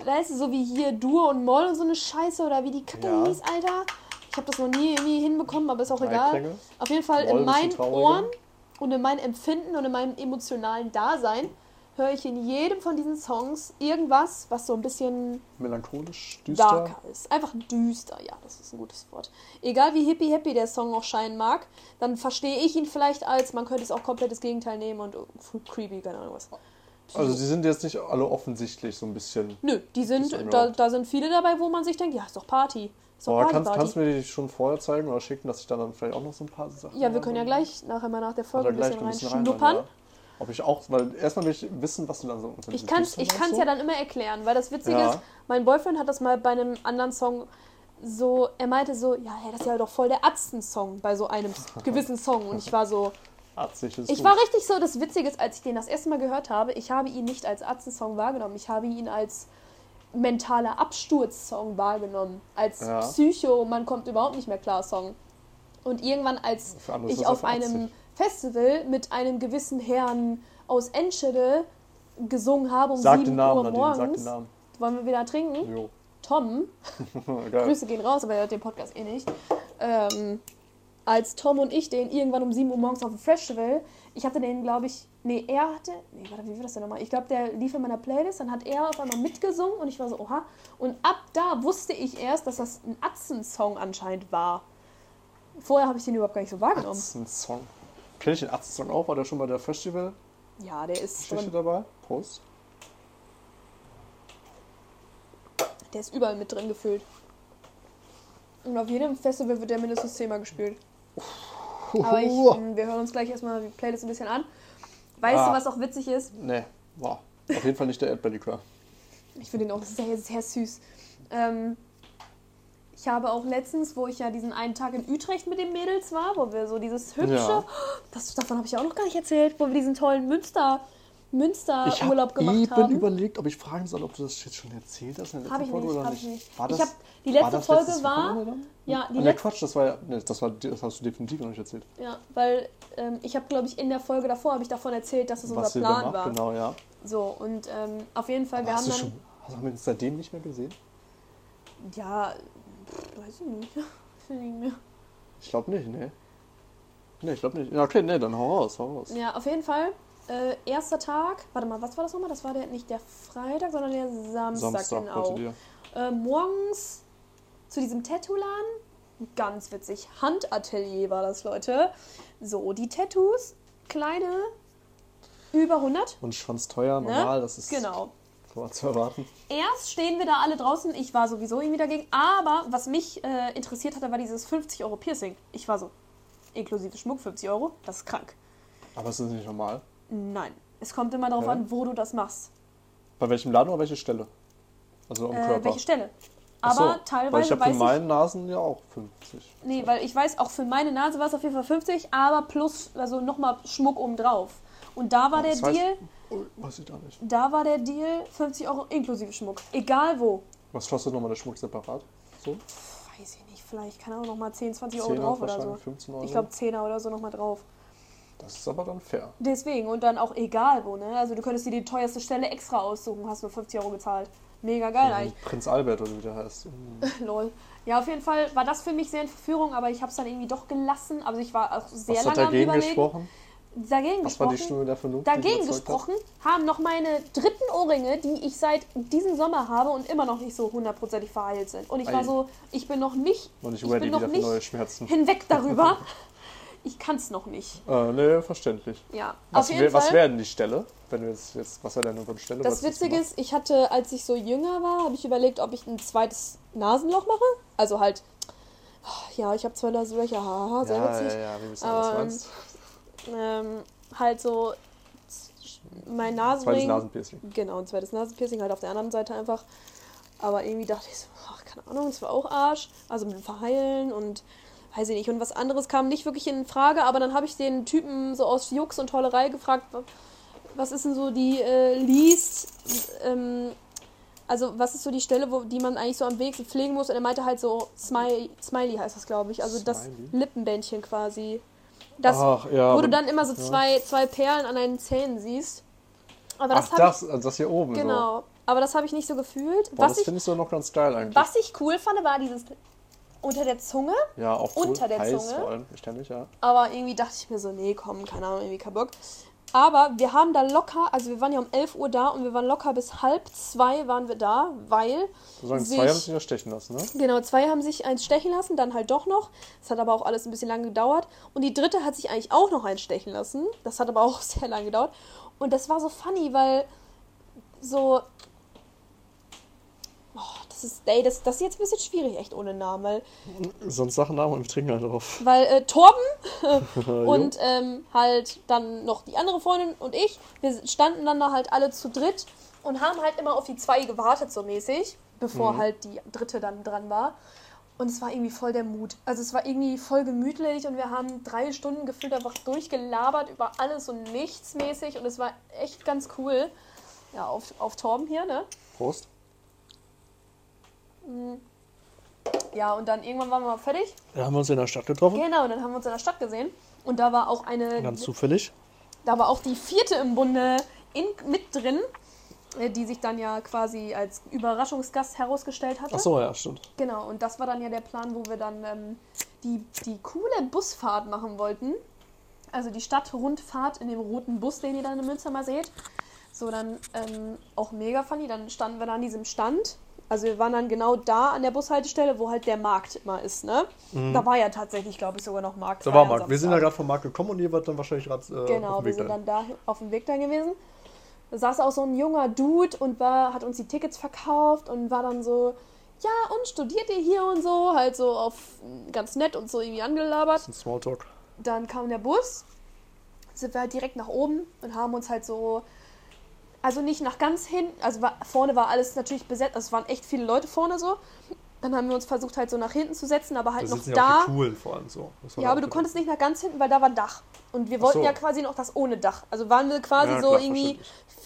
weißt du, so wie hier Dur und Moll und so eine Scheiße oder wie die Kacke Ja. hieß, Alter. Ich habe das noch nie irgendwie hinbekommen, aber ist auch egal. Auf jeden Fall Moll in meinen. Ohren und in meinem Empfinden und in meinem emotionalen Dasein höre ich in jedem von diesen Songs irgendwas, was so ein bisschen Melancholisch, düster. darker ist. Einfach düster, ja, das ist ein gutes Wort. Egal wie hippie happy der Song auch scheinen mag, dann verstehe ich ihn vielleicht als, man könnte es auch komplett das Gegenteil nehmen und oh, creepy, keine Ahnung was. Also die sind jetzt nicht alle offensichtlich so ein bisschen. Nö, die sind, da, da sind viele dabei, wo man sich denkt, ja, ist doch Party. Ist doch Aber Party, kannst, Party. kannst du mir die schon vorher zeigen oder schicken, dass ich dann, dann vielleicht auch noch so ein paar Sachen ja, wir können ja gleich nachher mal nach der Folge ein bisschen reinschnuppern. rein. Ja. Ob ich auch, weil erstmal will ich wissen, was du dann so unter Ich kann es ich kann's so. ja dann immer erklären, weil das Witzige Ja. ist, mein Boyfriend hat das mal bei einem anderen Song so, er meinte so, ja, hey, das ist ja doch voll der Atzen-Song bei so einem gewissen Song. Und ich war so, Atzig ist ich gut. war richtig so, das Witzige ist, als ich den das erste Mal gehört habe, ich habe ihn nicht als Atzen-Song wahrgenommen, ich habe ihn als mentaler Absturz-Song wahrgenommen, als Ja. Psycho, man kommt überhaupt nicht mehr klar Song. Und irgendwann, als ich auf einem atzig. Festival mit einem gewissen Herrn aus Enschede gesungen habe um Sag 7 den Namen, Uhr Nadine, morgens. sag den Namen. Wollen wir wieder trinken? Jo. Tom. Grüße gehen raus, aber er hört den Podcast eh nicht. Ähm, als Tom und ich den irgendwann um 7 Uhr morgens auf dem Festival, ich hatte den, glaube ich, nee, er hatte, nee, warte, wie war das denn nochmal? Ich glaube, der lief in meiner Playlist, dann hat er auf einmal mitgesungen und ich war so, oha. Und ab da wusste ich erst, dass das ein Atzen-Song anscheinend war. Vorher habe ich den überhaupt gar nicht so wahrgenommen. Atzen-Song. Kenne ich den Atzen-Song auch? War der schon bei der Festival-Geschichte Ja, der ist drin. dabei? Prost. Der ist überall mit drin gefüllt. Und auf jedem Festival wird der mindestens zehnmal gespielt. Aber ich, ähm, wir hören uns gleich erstmal die Playlist ein bisschen an. Weißt Ah. du, was auch witzig ist? Nee, war. Auf jeden Fall nicht der Erdbeerlikör. Ich finde den auch sehr, sehr süß. Ähm, ich habe auch letztens, wo ich ja diesen einen Tag in Utrecht mit den Mädels war, wo wir so dieses hübsche, Ja. das, davon habe ich auch noch gar nicht erzählt, wo wir diesen tollen Münster, Münster Ich Urlaub habe gemacht haben. überlegt, ob ich fragen soll, ob du das jetzt schon erzählt hast Habe ich Folge nicht, habe ich nicht. War ich das, habe die war letzte das Folge war, ja, die Ah, nee, letzte Quatsch, das war ja, nee, das, war, das hast du definitiv noch nicht erzählt. Ja, weil ähm, ich habe, glaube ich, in der Folge davor habe ich davon erzählt, dass es Was unser Plan gemacht, war. genau, ja. So, und ähm, auf jeden Fall, wir hast haben du dann. schon, hast du uns seitdem nicht mehr gesehen? Ja, weiß ich nicht. Ich nicht mehr. Ich glaube nicht, nee. Nee, ich glaube nicht. Okay, nee, dann hau raus, hau raus. Ja, auf jeden Fall. Äh, erster Tag, warte mal, was war das nochmal? Das war der nicht der Freitag, sondern der Samstag, Samstag genau. Äh, morgens zu diesem Tattoo-Laden. Ganz witzig. Handatelier war das, Leute. So, die Tattoos, kleine, über 100. Und fand's teuer, Ne? normal, das ist Genau. War zu erwarten. Erst stehen wir da alle draußen. Ich war sowieso irgendwie dagegen. Aber was mich äh, interessiert hatte, war dieses 50 Euro Piercing. Ich war so, inklusive Schmuck, 50 Euro. Das ist krank. Aber es ist nicht normal. Nein. Es kommt immer darauf Ja. an, wo du das machst. Bei welchem Laden oder welche Stelle? Also am Äh, Körper. welche Stelle. Ach so, Aber Weil ich teilweise habe für ich. meinen Nasen ja auch 50. Nee, weil ich weiß, auch für meine Nase war es auf jeden Fall 50, aber plus, also nochmal Schmuck obendrauf. Und da war der Das heißt- Deal, Oh, weiß ich da nicht. da war der Deal 50 Euro inklusive Schmuck. Egal wo. Was kostet nochmal der Schmuck separat? So? Weiß ich nicht, vielleicht, keine Ahnung, nochmal 10, 20 Euro 10er drauf oder so. wahrscheinlich, 15 Euro. Ich glaube 10er oder so nochmal drauf. Das ist aber dann fair. Deswegen, und dann auch egal wo, ne? Also du könntest dir die teuerste Stelle extra aussuchen, hast nur 50 Euro gezahlt. Mega geil eigentlich. Prinz Albert oder wie der heißt. Mm. Lol. Ja, auf jeden Fall war das für mich sehr in Verführung, aber ich habe es dann irgendwie doch gelassen. Also ich war auch sehr Was lange hat am dagegen überlegen. gesprochen? Dagegen Was war die gesprochen. Stimme der Vernunft? Dagegen gesprochen haben noch meine dritten Ohrringe, die ich seit diesem Sommer habe und immer noch nicht so hundertprozentig verheilt sind. Und ich war so, ich bin noch nicht, Hat? Und ich ich bin noch nicht neue Schmerzen. hinweg darüber. ich kann es noch nicht. Äh, nee, verständlich. Ja, Was, wär, was wäre denn die Stelle? Wenn du jetzt, jetzt was wäre denn eine Stelle? Das was Witzige ist, ich hatte, als ich so jünger war, habe ich überlegt, ob ich ein zweites Nasenloch mache. Also halt, ja, ich habe zwei Nasenlöcher, haha, sehr ja, witzig. ja, ja, wie wissen was Ähm, meinst. Ähm, halt so mein Zweites Nasenring. Nasenpiercing. Genau, ein zweites Nasenpiercing halt auf der anderen Seite einfach. Aber irgendwie dachte ich so, ach, keine Ahnung, das war auch Arsch. Also mit dem Verheilen und weiß ich nicht. Und was anderes kam nicht wirklich in Frage. Aber dann habe ich den Typen so aus Jux und Tollerei gefragt, wa- was ist denn so die äh, Least, ähm, also was ist so die Stelle, wo die man eigentlich so am Weg pflegen muss? Und er meinte halt so Smiley, Smiley heißt das, glaube ich. Also das Smiley? Lippenbändchen quasi. Das, Ach, ja. wo du dann immer so ja. zwei, zwei Perlen an deinen Zähnen siehst. Aber das Ach, das, also das hier oben. ich. So. Genau. Aber das habe ich nicht so gefühlt. Boah, was, das ich, finde ich so noch ganz geil eigentlich. was ich cool fand, war dieses unter der Zunge. Ja, auch cool. unter der Heiß Zunge? vor allem, ständig, ja. Aber irgendwie dachte ich mir so, nee, komm, keine Ahnung, irgendwie kein Bock. Aber wir haben da locker, also wir waren ja um 11 Uhr da und wir waren locker bis halb zwei waren wir da, weil sagst, sich- zwei haben sich ja stechen lassen, ne? Genau, zwei haben sich eins stechen lassen, dann halt doch noch. Das hat aber auch alles ein bisschen lang gedauert. Und die dritte hat sich eigentlich auch noch eins stechen lassen. Das hat aber auch sehr lang gedauert. Und das war so funny, weil so. Oh, das ist, ey, das, das ist jetzt ein bisschen schwierig, echt ohne Namen. Weil, Sonst Sachen Namen und wir trinken halt drauf. weil äh, Torben und ähm, halt dann noch die andere Freundin und ich, wir standen dann da halt alle zu dritt und haben halt immer auf die zwei gewartet, so mäßig, bevor halt die dritte dann dran war. Und es war irgendwie voll der Mut. Also es war irgendwie voll gemütlich und wir haben drei Stunden gefühlt einfach durchgelabert über alles und nichts mäßig und es war echt ganz cool. Ja, auf, auf Torben hier, ne? Prost. Ja, und dann irgendwann waren wir mal fertig. Da haben wir uns in der Stadt getroffen. Genau, und dann haben wir uns in der Stadt gesehen. Und da war auch eine Ganz zufällig. Da war auch die vierte im Bunde in, mit drin, äh, die sich dann ja quasi als Überraschungsgast herausgestellt hatte. Ach so, ja, stimmt. Genau, und das war dann ja der Plan, wo wir dann ähm, die, die coole Busfahrt machen wollten. Also die Stadtrundfahrt in dem roten Bus, den ihr dann in Münster mal seht. So, dann ähm, auch mega funny. Dann standen wir da an diesem Stand. Also wir waren dann genau da an der Bushaltestelle, wo halt der Markt immer ist, ne? Da war ja tatsächlich, glaube ich, sogar noch Markt. Da war Markt. Wir sind ja gerade vom Markt gekommen und ihr wart dann wahrscheinlich gerade äh, Genau, wir sind dann da auf dem Weg dann gewesen. Da saß auch so ein junger Dude und war, hat uns die Tickets verkauft und war dann so, ja, und studiert ihr hier und so, halt so auf ganz nett und so irgendwie angelabert. Ein Smalltalk. Dann kam der Bus, sind wir halt direkt nach oben und haben uns halt so, also nicht nach ganz hinten, also war, vorne war alles natürlich besetzt, also es waren echt viele Leute vorne so. Dann haben wir uns versucht halt so nach hinten zu setzen, aber halt Da noch ja auch da. die coolen vor allem so. Ja, aber du konntest nicht nach ganz hinten, weil da war Dach. Und wir wollten so. ja quasi noch das ohne Dach. Also waren wir quasi Ja, so klar, irgendwie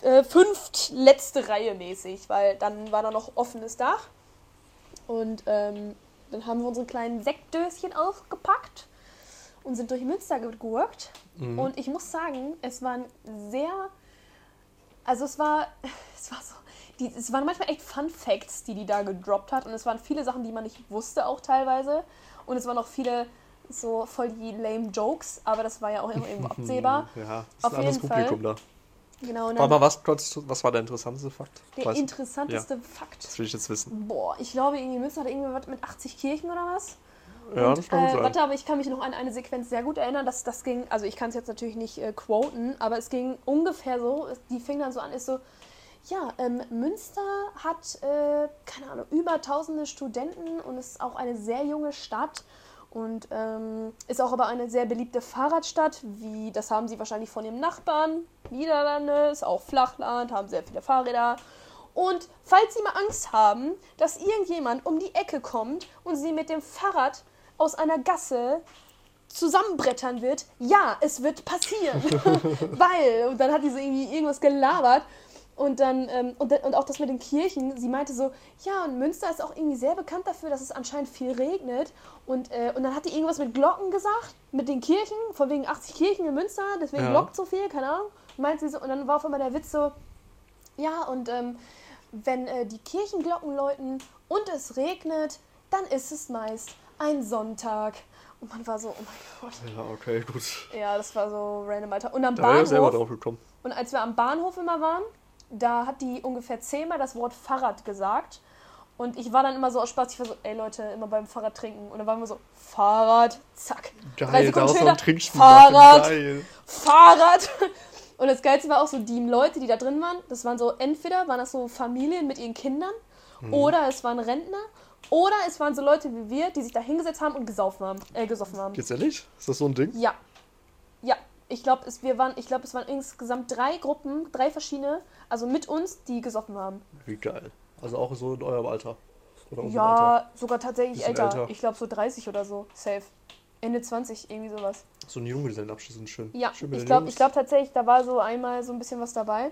äh, fünft letzte Reihe mäßig, weil dann war da noch offenes Dach. Und ähm, dann haben wir unsere kleinen Sektdöschen aufgepackt und sind durch Münster gegurkt. Mhm. Und ich muss sagen, es waren sehr. Also es war. Es war so. Die, es waren manchmal echt Fun Facts, die die da gedroppt hat. Und es waren viele Sachen, die man nicht wusste, auch teilweise. Und es waren auch viele so voll die lame Jokes, aber das war ja auch irgendwo absehbar. Ja, das ist Auf ein anderes jeden Publikum da. Genau, und Warte mal, was, was war der interessanteste Fakt? der Weißt du? interessanteste Fakt. Das will ich jetzt wissen. Boah, ich glaube, irgendwie Münster hat irgendwie was mit 80 Kirchen oder was? Ja, Und, das kann äh, sein. Warte, aber ich kann mich noch an eine Sequenz sehr gut erinnern, dass das ging, also ich kann es jetzt natürlich nicht äh, quoten, aber es ging ungefähr so, die fing dann so an, ist so, ja, ähm, Münster hat, äh, keine Ahnung, über tausende Studenten und ist auch eine sehr junge Stadt und ähm, ist auch aber eine sehr beliebte Fahrradstadt, wie, das haben sie wahrscheinlich von ihrem Nachbarn, Niederlande, ist auch Flachland, haben sehr viele Fahrräder. Und falls Sie mal Angst haben, dass irgendjemand um die Ecke kommt und Sie mit dem Fahrrad aus einer Gasse zusammenbrettern wird, ja, es wird passieren. Weil, und dann hat die so irgendwie irgendwas gelabert. Und dann, ähm, und, und auch das mit den Kirchen, sie meinte so, ja, und Münster ist auch irgendwie sehr bekannt dafür, dass es anscheinend viel regnet. Und, äh, und dann hat die irgendwas mit Glocken gesagt, mit den Kirchen, von wegen 80 Kirchen in Münster, deswegen Ja. glockt so viel, keine Ahnung. Meint sie so, und dann war auf einmal der Witz so, ja, und ähm, wenn äh, die Kirchenglocken läuten und es regnet, dann ist es meist ein Sonntag. Und man war so, oh mein Gott. Ja, okay, gut. Ja, das war so random, Alter. Und am Da ich selber Bahnhof, drauf gekommen. und als wir am Bahnhof immer waren, da hat die ungefähr zehnmal das Wort Fahrrad gesagt. Und ich war dann immer so aus Spaß, ich war so, ey Leute, immer beim Fahrrad trinken. Und dann waren wir so, Fahrrad, zack. Drei Geil, Sekunden daraus noch später, ein Trinkspiel Fahrrad. Geil. Fahrrad. Und das Geilste war auch so, die Leute, die da drin waren, das waren so, entweder waren das so Familien mit ihren Kindern, Mhm. oder es waren Rentner, oder es waren so Leute wie wir, die sich da hingesetzt haben und gesaufen haben, äh, gesoffen haben. Jetzt ehrlich? Ist das so ein Ding? Ja. Ja. Ich glaube, es, wir waren, ich glaube, es waren insgesamt drei Gruppen, drei verschiedene, also mit uns, die gesoffen haben. Wie geil. Also auch so in eurem Alter. Ja, Alter. sogar tatsächlich älter. älter. Ich glaube so 30 oder so. Safe. Ende 20, irgendwie sowas. So ein Junggesellenabschied sind schön. Ja, schön ich glaube glaub tatsächlich, da war so einmal so ein bisschen was dabei.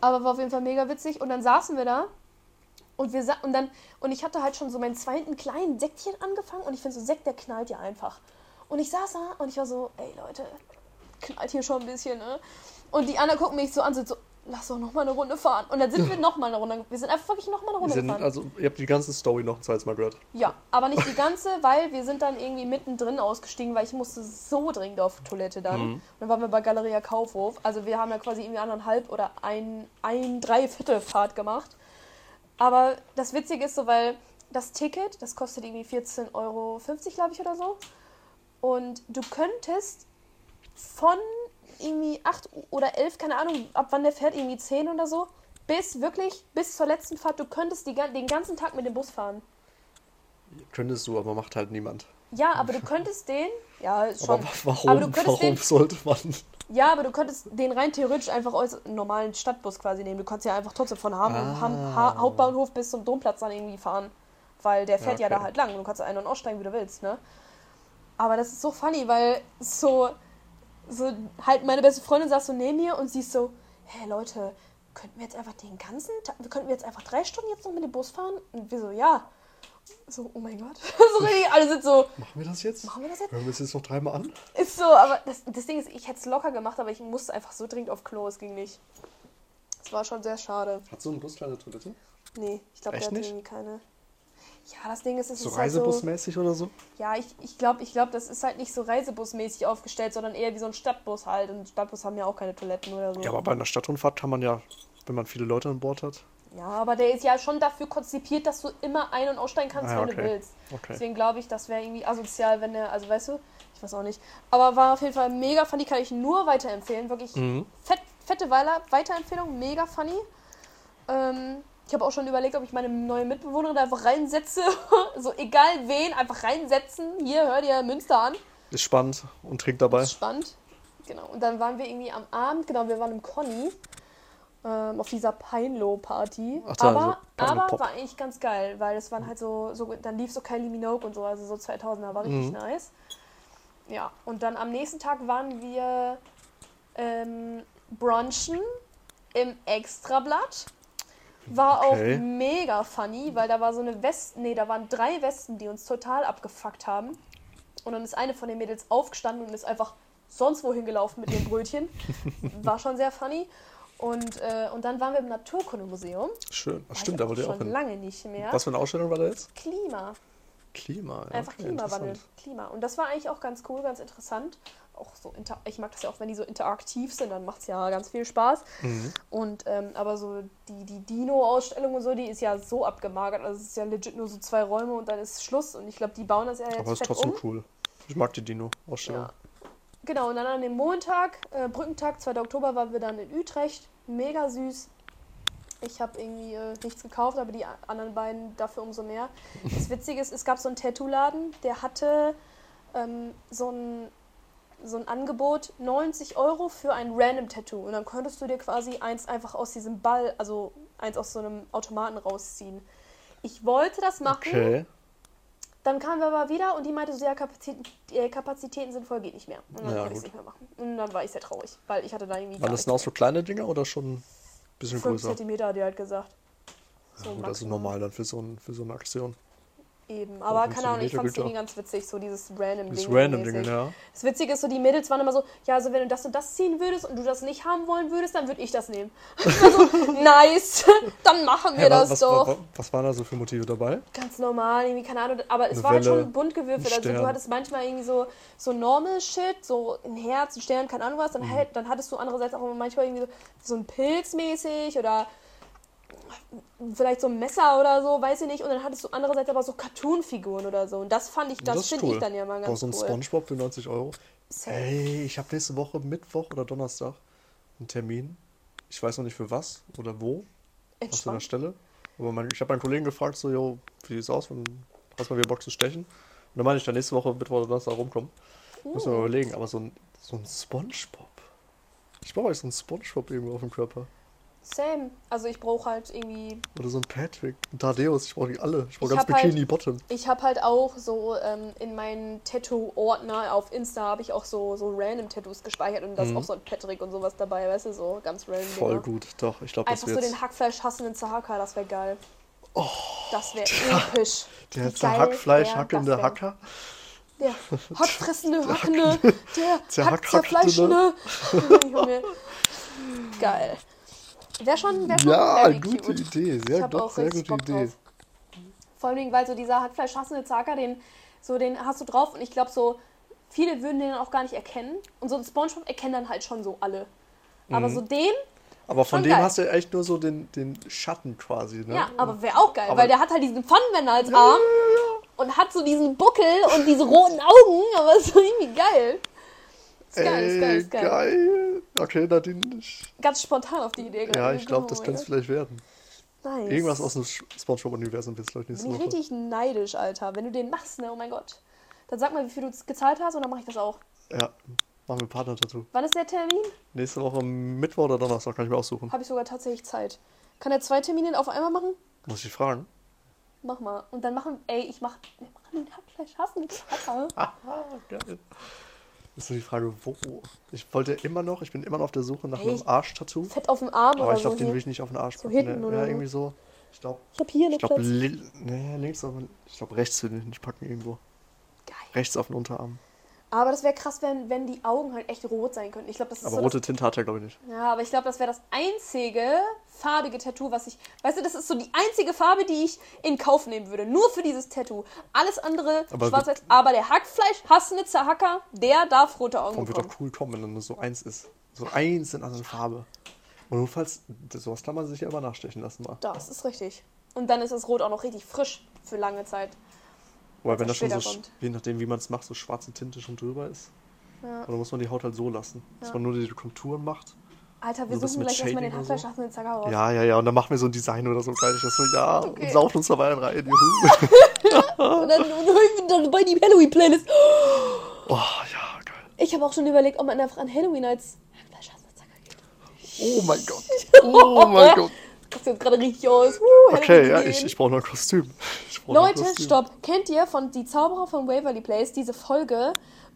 Aber war auf jeden Fall mega witzig. Und dann saßen wir da und wir und dann und ich hatte halt schon so meinen zweiten kleinen Sektchen angefangen und ich finde so Sekt, der knallt ja einfach. Und ich saß da und ich war so, ey Leute, knallt hier schon ein bisschen, ne? Und die anderen gucken mich so an, sind so, lass doch noch mal eine Runde fahren. Und dann sind wir noch mal eine Runde, wir sind einfach wirklich noch mal eine Runde sind, gefahren. also, ihr habt die ganze Story noch ein zweites Mal gehört. Ja, aber nicht die ganze, weil wir sind dann irgendwie mittendrin ausgestiegen, weil ich musste so dringend auf Toilette dann. Und dann waren wir bei Galeria Kaufhof. Also wir haben ja quasi irgendwie anderthalb oder ein, ein Dreiviertel Fahrt gemacht. Aber das Witzige ist so, weil das Ticket, das kostet irgendwie 14,50 Euro, glaube ich, oder so. Und du könntest von irgendwie 8 oder 11, keine Ahnung, ab wann der fährt, irgendwie 10 oder so, bis wirklich, bis zur letzten Fahrt, du könntest die, den ganzen Tag mit dem Bus fahren. Könntest du, aber macht halt niemand. Ja, aber du könntest den, ja, schon. Aber warum, aber du könntest warum den, sollte man? Ja, aber du könntest den rein theoretisch einfach als normalen Stadtbus quasi nehmen. Du kannst ja einfach trotzdem von Ham Ah. Ham ha Hauptbahnhof bis zum Domplatz dann irgendwie fahren. Weil der fährt ja, okay. da halt lang. Du kannst ein- und aussteigen, wie du willst, ne? Aber das ist so funny, weil so, so halt meine beste Freundin saß so neben mir und sie ist so, hey Leute, könnten wir jetzt einfach den ganzen Tag, könnten wir jetzt einfach drei Stunden jetzt noch mit dem Bus fahren? Und wir so, ja. So, oh mein Gott. so richtig, alle sind so, Machen wir das jetzt? machen wir das jetzt? Hören wir es jetzt noch dreimal an? Ist so, aber das, das Ding ist, ich hätte es locker gemacht, aber ich musste einfach so dringend auf Klo, es ging nicht. Es war schon sehr schade. Hat so ein Bus kleine Toilette? Nee, ich glaube, der hat irgendwie keine. Ja, das Ding ist, es So ist halt so. Reisebusmäßig oder so? Ja, ich, ich glaube, ich glaub, das ist halt nicht so reisebusmäßig aufgestellt, sondern eher wie so ein Stadtbus halt. Und Stadtbus haben ja auch keine Toiletten oder so. Ja, aber bei einer Stadtrundfahrt kann man ja, wenn man viele Leute an Bord hat. Ja, aber der ist ja schon dafür konzipiert, dass du immer ein- und aussteigen kannst, Ah, wenn du okay. willst. Okay. Deswegen glaube ich, das wäre irgendwie asozial, wenn der, also weißt du, ich weiß auch nicht. Aber war auf jeden Fall mega funny, kann ich nur weiterempfehlen. Wirklich Mhm. fett, fette Weiler, Weiterempfehlung, mega funny. Ähm, ich habe auch schon überlegt, ob ich meine neue Mitbewohnerin da einfach reinsetze. so egal wen, einfach reinsetzen. Hier, hör dir Münster an. Ist spannend und trinkt dabei. Ist spannend. Genau. Und dann waren wir irgendwie am Abend, genau, wir waren im Conny. Ähm, auf dieser Peinlo-Party. Ach da, aber so Peinlo aber war eigentlich ganz geil, weil es waren halt so, so dann lief so Kylie Minogue und so, also so 2000er, war richtig Mhm. nice. Ja, und dann am nächsten Tag waren wir ähm, brunchen im Extrablatt. War Okay. auch mega funny, weil da war so eine Weste, nee, da waren drei Westen, die uns total abgefuckt haben. Und dann ist eine von den Mädels aufgestanden und ist einfach sonst wohin gelaufen mit ihrem Brötchen. War schon sehr funny. Und, äh, und dann waren wir im Naturkundemuseum. Schön. Ach, stimmt, da wollte ich auch schon hin. lange nicht mehr. Was für eine Ausstellung war da jetzt? Klima. Klima. Ja, Einfach okay, Klimawandel. Klima. Und das war eigentlich auch ganz cool, ganz interessant. Auch so inter ich mag das ja auch, wenn die so interaktiv sind, dann macht es ja ganz viel Spaß. Mhm. Und ähm, aber so die, die Dino-Ausstellung und so, die ist ja so abgemagert. Also es ist ja legit nur so zwei Räume und dann ist Schluss. Und ich glaube, die bauen das ja jetzt Aber ist fett trotzdem um. cool. Ich mag die Dino-Ausstellung. Ja. Genau, und dann an dem Montag, äh, Brückentag, 2. Oktober, waren wir dann in Utrecht. Mega süß. Ich habe irgendwie äh, nichts gekauft, aber die anderen beiden dafür umso mehr. Das Witzige ist, es gab so einen Tattoo-Laden, der hatte ähm, so, ein, so ein Angebot, 90 Euro für ein Random-Tattoo. Und dann konntest du dir quasi eins einfach aus diesem Ball, also eins aus so einem Automaten rausziehen. Ich wollte das machen, Okay. Dann kamen wir aber wieder und die meinte so, ja, Kapazitäten, äh, Kapazitäten sind voll, geht nicht mehr. Und dann Ja, konnte ich es nicht mehr machen. Und dann war ich sehr traurig, weil ich hatte da irgendwie Waren das denn auch so kleine Dinger oder schon ein bisschen 5 größer? Zentimeter, hat die halt gesagt. So Ja, gut, das ist normal dann für so, ein, für so eine Aktion. Eben, aber keine Ahnung, ich fand es irgendwie ganz witzig, so dieses random Ding. random. Dinge, ja. Das Witzige ist so, die Mädels waren immer so, ja, also wenn du das und das ziehen würdest und du das nicht haben wollen würdest, dann würde ich das nehmen. Ich war so, nice, dann machen wir wa- das was, doch. wa- wa- was waren da so für Motive dabei? Ganz normal, irgendwie, keine Ahnung, aber es Eine war halt Welle, schon bunt gewürfelt. Also du hattest manchmal irgendwie so, so normal Shit, so ein Herz, ein Stern, keine Ahnung was, Mhm. dann, hält, dann hattest du andererseits auch manchmal irgendwie so, so ein Pilz mäßig oder vielleicht so ein Messer oder so, weiß ich nicht. Und dann hattest du andererseits aber so Cartoon-Figuren oder so. Und das fand ich, das, finde ich dann ja mal Boah, ganz so ein cool. Spongebob für 90 Euro. Safe. Ey, ich habe nächste Woche Mittwoch oder Donnerstag einen Termin. Ich weiß noch nicht für was oder wo. Was für eine Entspannt. Stelle. Aber mein, ich habe meinen Kollegen gefragt, so, jo, wie sieht's aus? Wenn, hast du mal wieder Bock zu stechen? Und dann meine ich dann nächste Woche Mittwoch oder Donnerstag rumkommen. Muss Uh. man mal überlegen, aber so ein, so ein Spongebob. Ich brauche eigentlich so ein Spongebob irgendwo auf dem Körper. Same. Also ich brauche halt irgendwie Oder so ein Patrick, ein Tadeus, ich brauche die alle. Ich brauche ganz hab halt- Bikini Bottom. Ich habe halt auch so ähm, in meinen Tattoo-Ordner auf Insta habe ich auch so, so random Tattoos gespeichert und da ist Mhm. auch so ein Patrick und sowas dabei, weißt du, so ganz random. Voll Dinger. gut, doch. Ich glaube, das Einfach so den Hackfleisch hassenden Zahaka, das wäre geil. Oh, Das wäre episch. der Wie geil Zerhackfleisch, wär hackende das denn? Hacker. Der hackfressende, hackende, der Zerhack- hackzerfleischende. Junge. Geil. Wäre schon, wär schon Ja, gute cute. Idee. Sehr, doch, sehr gute Bock Idee. drauf. Vor allem, weil so dieser Hackfleisch-hassende Zaka, den, so, den hast du drauf und ich glaube so, viele würden den auch gar nicht erkennen. Und so ein Spongebob erkennen dann halt schon so alle. Aber Mhm. so den, Aber von dem geil. hast du ja echt nur so den, den Schatten quasi, ne? ja, aber wäre auch geil, Aber- weil der hat halt diesen Pfannenwender als Arm und hat so diesen Buckel und diese roten Augen, aber ist so irgendwie geil. Ist geil, ist geil, ist geil. geil. Okay, Nadine. Ich, Ganz spontan auf die Idee ja, gekommen. ich glaube, das Oh könnte es vielleicht werden. Nice. Irgendwas aus dem Spongebob-Universum wird es, glaube ich, nächste Bin ich Woche. richtig neidisch, Alter. Wenn du den machst, ne? Oh mein Gott. Dann sag mal, wie viel du gezahlt hast und dann mache ich das auch. Ja, machen wir Partner dazu. Wann ist der Termin? Nächste Woche Mittwoch oder Donnerstag kann ich mir aussuchen. Habe ich sogar tatsächlich Zeit. Kann er zwei Termine auf einmal machen? Muss ich fragen. Mach mal. Und dann machen, ey, ich mach, wir machen den Hackfleisch hassen geil. Ist nur die Frage, wo? Ich wollte immer noch, ich bin immer noch auf der Suche nach Ey, einem Arsch-Tattoo. Fett auf dem Arm Aber ich glaube, so. den will ich nicht auf den Arsch So packen. hinten ne? oder ja, irgendwie so. Ich glaube, Ich habe hier ich Platz. li nee, links, aber ich glaube, rechts will ich nicht packen irgendwo. Geil. Rechts auf den Unterarm. Aber das wäre krass, wenn, wenn die Augen halt echt rot sein könnten. Ich glaube, das ist Aber so rote Tinte hat er, glaube ich, nicht. Das, ja, aber ich glaube, das wäre das einzige farbige Tattoo, was ich. Weißt du, das ist so die einzige Farbe, die ich in Kauf nehmen würde. Nur für dieses Tattoo. Alles andere Aber schwarz-weiß. Aber der Hackfleisch, hassende Hacker, der darf rote Augen Und wird bekommen. doch cool kommen, wenn dann nur so eins ist. So eins in einer Farbe. Und notfalls, sowas kann man sich ja immer nachstechen lassen mal. Das ist richtig. Und dann ist das Rot auch noch richtig frisch für lange Zeit. Weil wenn das das schon so, kommt. je nachdem wie man es macht, so schwarze Tinte schon drüber ist. Ja. Oder muss man die Haut halt so lassen. Dass Ja. man nur die Konturen macht. Alter, wir So ein bisschen suchen gleich erstmal den oder so. Zacker raus. Ja, ja, ja. Und dann machen wir so ein Design oder so. Geil. Ich das so, ja, Okay. und saufen uns dabei rein. Juhu. Und dann, und dann, dann bei die Halloween-Playlist. Oh, ja, geil. Ich habe auch schon überlegt, ob man einfach an Halloween als Hackfleisch, hassenden Zacker geht. Oh mein Gott. Oh mein Gott. Sieht jetzt gerade richtig aus. Uh, Okay, ja, ich, ich brauche noch ein Kostüm. Brauch Leute, Kostüm. stopp. Kennt ihr von Die Zauberer von Waverly Place diese Folge,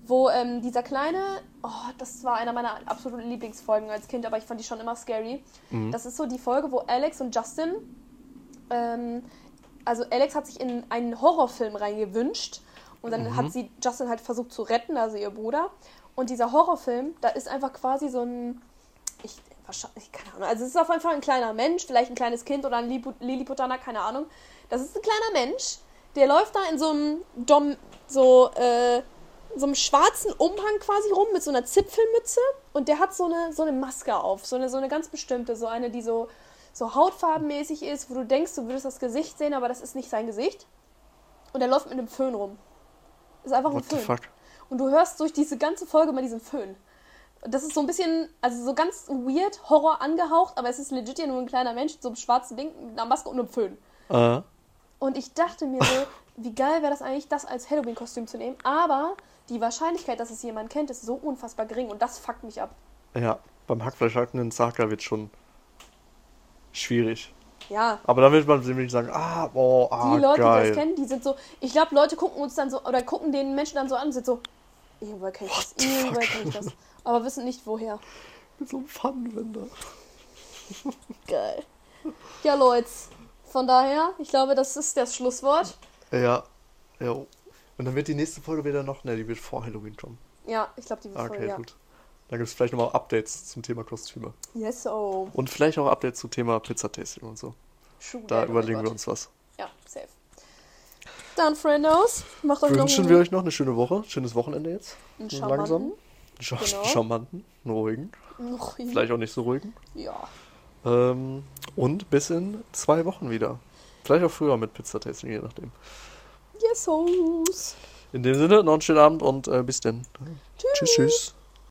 wo ähm, dieser kleine, oh, das war einer meiner absoluten Lieblingsfolgen als Kind, aber ich fand die schon immer scary. Mhm. Das ist so die Folge, wo Alex und Justin, ähm, also Alex hat sich in einen Horrorfilm reingewünscht und dann Mhm. hat sie Justin halt versucht zu retten, also ihr Bruder. Und dieser Horrorfilm, da ist einfach quasi so ein, ich, wahrscheinlich, keine Ahnung, also es ist auf jeden Fall ein kleiner Mensch, vielleicht ein kleines Kind oder ein Lipu- Lilliputaner, keine Ahnung. Das ist ein kleiner Mensch, der läuft da in so einem Dom, so, äh, so einem schwarzen Umhang quasi rum mit so einer Zipfelmütze und der hat so eine, so eine Maske auf, so eine, so eine ganz bestimmte, so eine, die so, so hautfarbenmäßig ist, wo du denkst, du würdest das Gesicht sehen, aber das ist nicht sein Gesicht. Und er läuft mit einem Föhn rum. Ist einfach ein What the Föhn. Und du hörst durch diese ganze Folge mal diesen Föhn. Das ist so ein bisschen, also so ganz weird, Horror angehaucht, aber es ist legit ja nur ein kleiner Mensch mit so einem schwarzen Ding, mit einer Maske und einem Föhn. Äh, Und ich dachte mir so, wie geil wäre das eigentlich, das als Halloween-Kostüm zu nehmen. Aber die Wahrscheinlichkeit, dass es jemand kennt, ist so unfassbar gering und das fuckt mich ab. ja, beim Hackfleischhackenden Zaka wird schon schwierig. Ja, Aber dann wird man nämlich sagen, ah, boah, ah, die Leute, die geil. das kennen, die sind so. Ich glaube, Leute gucken uns dann so oder gucken den Menschen dann so an und sind so, irgendwoher kenne ich das, irgendwoher kenne ich das. Aber wissen nicht woher. Mit so einem Pfannenwender. Geil. Ja, Leute. Von daher, ich glaube, das ist das Schlusswort. Ja, ja. Und dann wird die nächste Folge wieder noch, ne, die wird vor Halloween kommen. Ja, ich glaube, die wird Ah, Okay, ja. gut. Dann gibt es vielleicht nochmal Updates zum Thema Kostüme. Yes, oh. Und vielleicht auch Updates zum Thema Pizzatasting und so. True Da oh überlegen wir Gott. uns was. Ja, safe. Dann, Friendos, macht euch noch Wünschen wir euch noch eine schöne Woche, schönes Wochenende jetzt. einen Scha Genau. Charmanten, ruhigen. Noch- Vielleicht auch nicht so ruhigen. Ja. Ähm, und bis in zwei Wochen wieder. Vielleicht auch früher mit Pizza-Tasting, je nachdem. Yes, hoes. In dem Sinne, noch einen schönen Abend und äh, bis dann. Tschüss, tschüss.